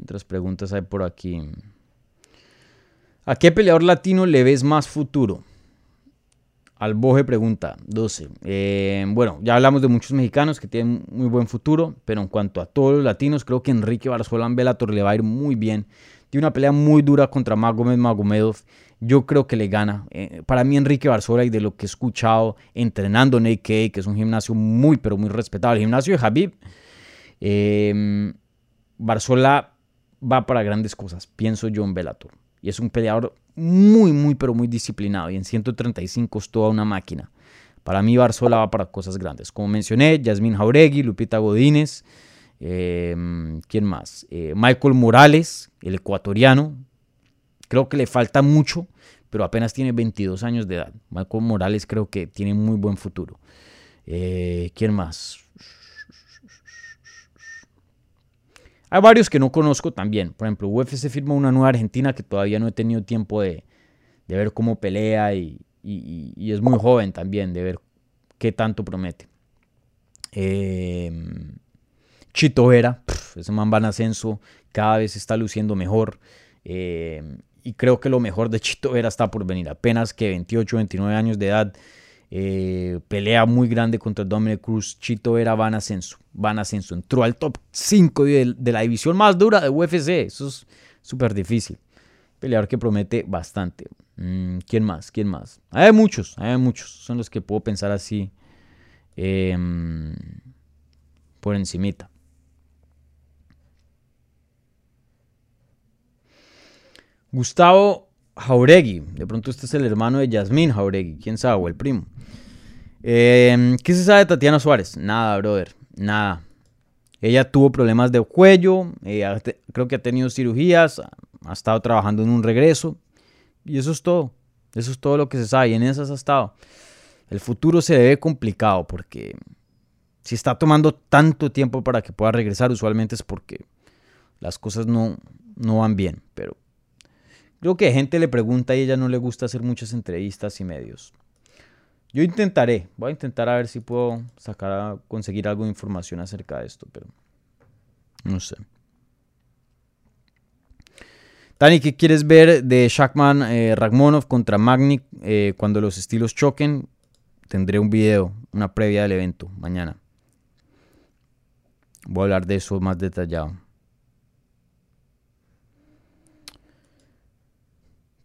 Otras preguntas hay por aquí. ¿A qué peleador latino le ves más futuro? Alboje pregunta 12. Eh, bueno, ya hablamos de muchos mexicanos que tienen muy buen futuro, pero en cuanto a todos los latinos, creo que Enrique Barzuela en Bellator le va a ir muy bien. Tiene una pelea muy dura contra Magomed Magomedov. Yo creo que le gana. Eh, para mí, Enrique Barzola, y de lo que he escuchado entrenando en AK, que es un gimnasio muy, pero muy respetado, el gimnasio de Habib, eh, Barzola va para grandes cosas, pienso yo en Bellator. Y es un peleador muy, muy, pero muy disciplinado. Y en 135 es toda una máquina. Para mí, Barzola va para cosas grandes. Como mencioné, Yasmín Jauregui, Lupita Godínez. Em, ¿Quién más? Eh, Michael Morales, el ecuatoriano. Creo que le falta mucho, pero apenas tiene 22 años de edad. Michael Morales creo que tiene muy buen futuro. Eh, ¿Quién más? Hay varios que no conozco también. Por ejemplo, UFC firma una nueva argentina que todavía no he tenido tiempo de, ver cómo pelea y, es muy joven también, de ver qué tanto promete. Em, Chito Vera, ese man va en ascenso, cada vez está luciendo mejor. Em, y creo que lo mejor de Chito Vera está por venir. Apenas que 28, 29 años de edad eh, pelea muy grande contra Dominic Cruz. Chito Vera van ascenso. Van ascenso. Entró al top 5 de, la división más dura de UFC. Eso es súper difícil. Peleador que promete bastante. Mm, ¿Quién más? ¿Quién más? Hay muchos, hay muchos. Son los que puedo pensar así em, por encimita. Gustavo Jauregui. De pronto este es el hermano de Yasmín Jauregui. ¿Quién sabe? O el primo. Em, ¿Qué se sabe de Tatiana Suárez? Nada, brother. Nada. Ella tuvo problemas de cuello. creo que ha tenido cirugías. Ha estado trabajando en un regreso. Y eso es todo. Eso es todo lo que se sabe. Y en esas ha estado. El futuro se ve complicado porque si está tomando tanto tiempo para que pueda regresar, usualmente es porque las cosas no, no van bien. Pero Creo que gente le pregunta y ella no le gusta hacer muchas entrevistas y medios. Yo intentaré, voy a intentar a ver si puedo sacar, conseguir algo de información acerca de esto, pero no sé. Dani, ¿qué quieres ver de Shakman eh, Ragmonov contra Magnik eh, cuando los estilos choquen? Tendré un video, una previa del evento mañana. Voy a hablar de eso más detallado.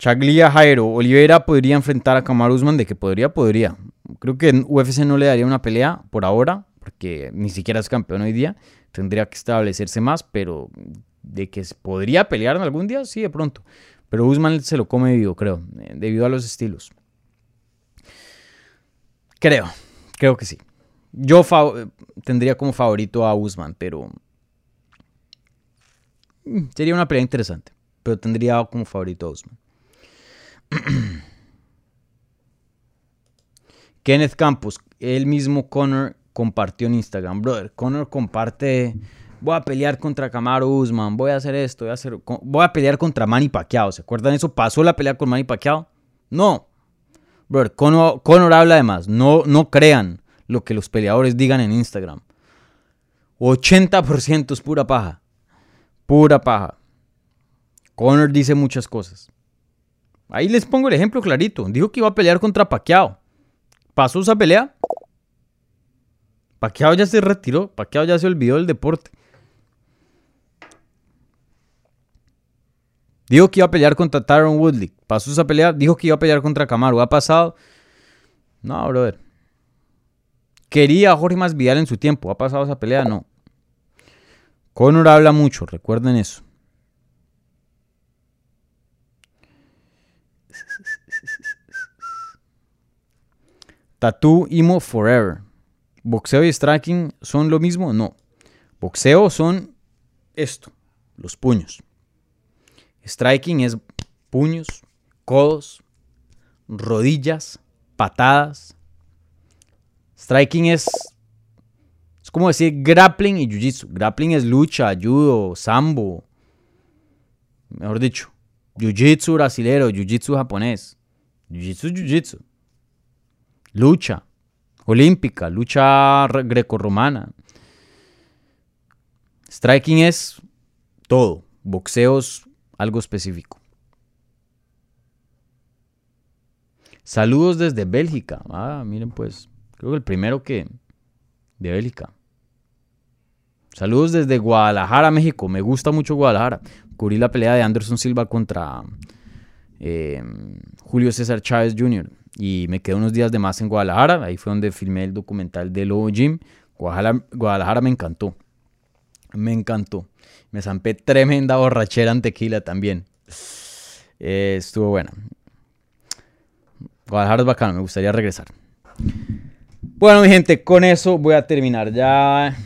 Chaglia Jairo, Olivera podría enfrentar a Kamaru Usman, de que podría, podría. Creo que UFC no le daría una pelea por ahora, porque ni siquiera es campeón hoy día. Tendría que establecerse más, pero de que podría pelear en algún día, sí, de pronto. Pero Usman se lo come vivo, creo, eh, debido a los estilos. Creo, creo que sí. Yo tendría como favorito a Usman, pero mm, sería una pelea interesante. Pero tendría como favorito a Usman. <clears throat> Kenneth Campos, él mismo Connor compartió en Instagram, brother. Connor comparte, voy a pelear contra Camaro Usman, voy a hacer esto, voy a, pelear contra Manny Pacquiao. ¿Se acuerdan eso? ¿Pasó la pelea con Manny Pacquiao? No. Brother, Connor, habla además. No, no crean lo que los peleadores digan en Instagram. 80% es pura paja. Pura paja. Connor dice muchas cosas. Ahí les pongo el ejemplo clarito. Dijo que iba a pelear contra Pacquiao. ¿Pasó esa pelea? Pacquiao ya se retiró. Pacquiao ya se olvidó del deporte. Dijo que iba a pelear contra Tyron Woodley. ¿Pasó esa pelea? Dijo que iba a pelear contra Camaro. ¿Ha pasado? No, brother. Quería a Jorge Masvidal en su tiempo. ¿Ha pasado esa pelea? No. Conor habla mucho, recuerden eso. Tattoo Imo Forever. ¿Boxeo y striking son lo mismo? No. Boxeo son esto, los puños. Striking es puños, codos, rodillas, patadas. Striking es, es como decir grappling y jiu-jitsu. Grappling es lucha, judo, sambo. Mejor dicho, jiu-jitsu brasilero, jiu-jitsu japonés. Jiu-jitsu, jiu-jitsu lucha olímpica, lucha grecorromana. Striking es todo, boxeo es algo específico. Saludos desde Bélgica. Ah, miren pues, creo que el primero que de Bélgica. Saludos desde Guadalajara, México. Me gusta mucho Guadalajara. cubrí la pelea de Anderson Silva contra eh, Julio César Chávez Jr. Y me quedé unos días de más en Guadalajara. Ahí fue donde filmé el documental de Lobo Jim. Guadalajara, me encantó. Me encantó. Me zampé tremenda borrachera en tequila también. Eh, estuvo buena. Guadalajara es bacano, me gustaría regresar. Bueno, mi gente, con eso voy a terminar. Ya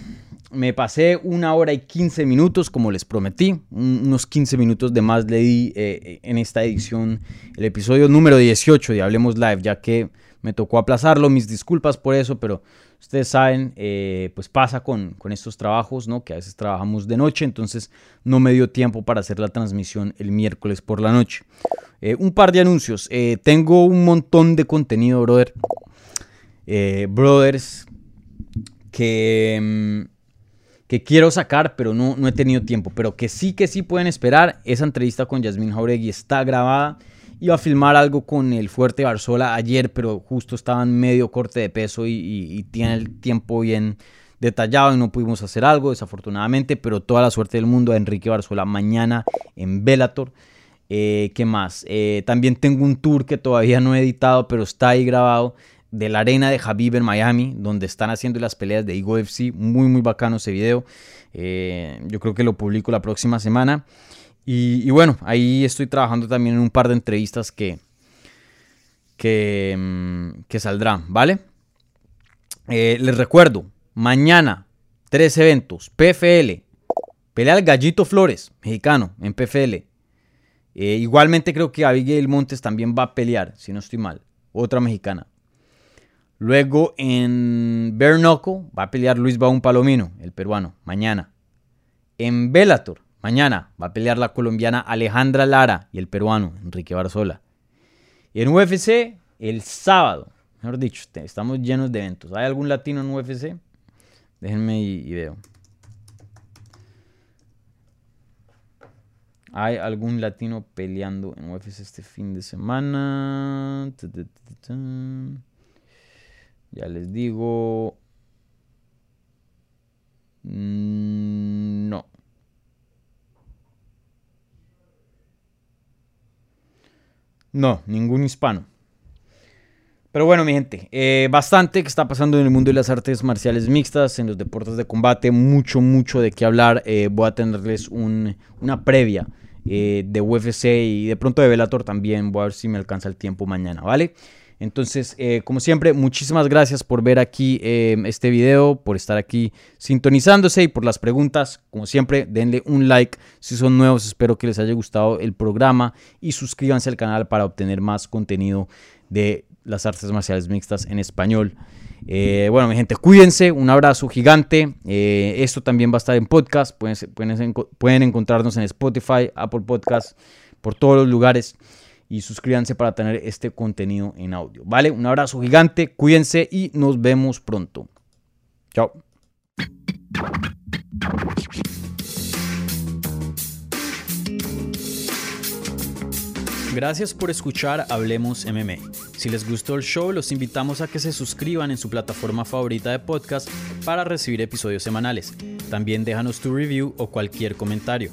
me pasé una hora y 15 minutos, como les prometí. unos 15 minutos de más le di eh, en esta edición, el episodio número 18 de Hablemos Live, ya que me tocó aplazarlo. Mis disculpas por eso, pero ustedes saben, eh, pues pasa con, con, estos trabajos, ¿no? Que a veces trabajamos de noche, entonces no me dio tiempo para hacer la transmisión el miércoles por la noche. Eh, un par de anuncios. tengo un montón de contenido, brother. brothers, que mm, que quiero sacar, pero no, no he tenido tiempo. Pero que sí, que sí pueden esperar. Esa entrevista con Yasmín Jauregui está grabada. Iba a filmar algo con el Fuerte Barzola ayer, pero justo estaba en medio corte de peso y, tiene el tiempo bien detallado y no pudimos hacer algo, desafortunadamente. Pero toda la suerte del mundo a Enrique Barzola mañana en Bellator. Eh, ¿Qué más? Eh, también tengo un tour que todavía no he editado, pero está ahí grabado de la arena de Habib en Miami, donde están haciendo las peleas de Ego FC. Muy, muy bacano ese video. Eh, yo creo que lo publico la próxima semana. Y, bueno, ahí estoy trabajando también en un par de entrevistas que, que, mm, que saldrán, ¿vale? Eh, les recuerdo, mañana tres eventos. PFL, pelea al Gallito Flores, mexicano, en PFL. Eh, igualmente creo que Abigail Montes también va a pelear, si no estoy mal. Otra mexicana. Luego en Bernoco va a pelear Luis Baún Palomino, el peruano, mañana. En Bellator, mañana va a pelear la colombiana Alejandra Lara y el peruano Enrique Barzola. Y en UFC, el sábado, mejor dicho, estamos llenos de eventos. ¿Hay algún latino en UFC? Déjenme y, veo. ¿Hay algún latino peleando en UFC este fin de semana? Ya les digo... Mm, no. No, ningún hispano. Pero bueno, mi gente, eh, bastante que está pasando en el mundo de las artes marciales mixtas, en los deportes de combate, mucho, mucho de qué hablar. Eh, voy a tenerles una previa eh, de UFC y de pronto de Velator también. Voy a ver si me alcanza el tiempo mañana, ¿vale? Entonces, eh, como siempre, muchísimas gracias por ver aquí eh, este video, por estar aquí sintonizándose y por las preguntas. Como siempre, denle un like si son nuevos. Espero que les haya gustado el programa y suscríbanse al canal para obtener más contenido de las artes marciales mixtas en español. Eh, bueno, mi gente, cuídense, un abrazo gigante. esto también va a estar en podcast. Pueden encontrarnos en Spotify, Apple Podcast, por todos los lugares y suscríbanse para tener este contenido en audio. ¿Vale? Un abrazo gigante, cuídense y nos vemos pronto. Chao. Gracias por escuchar Hablemos MMA. Si les gustó el show, los invitamos a que se suscriban en su plataforma favorita de podcast para recibir episodios semanales. También déjanos tu review o cualquier comentario.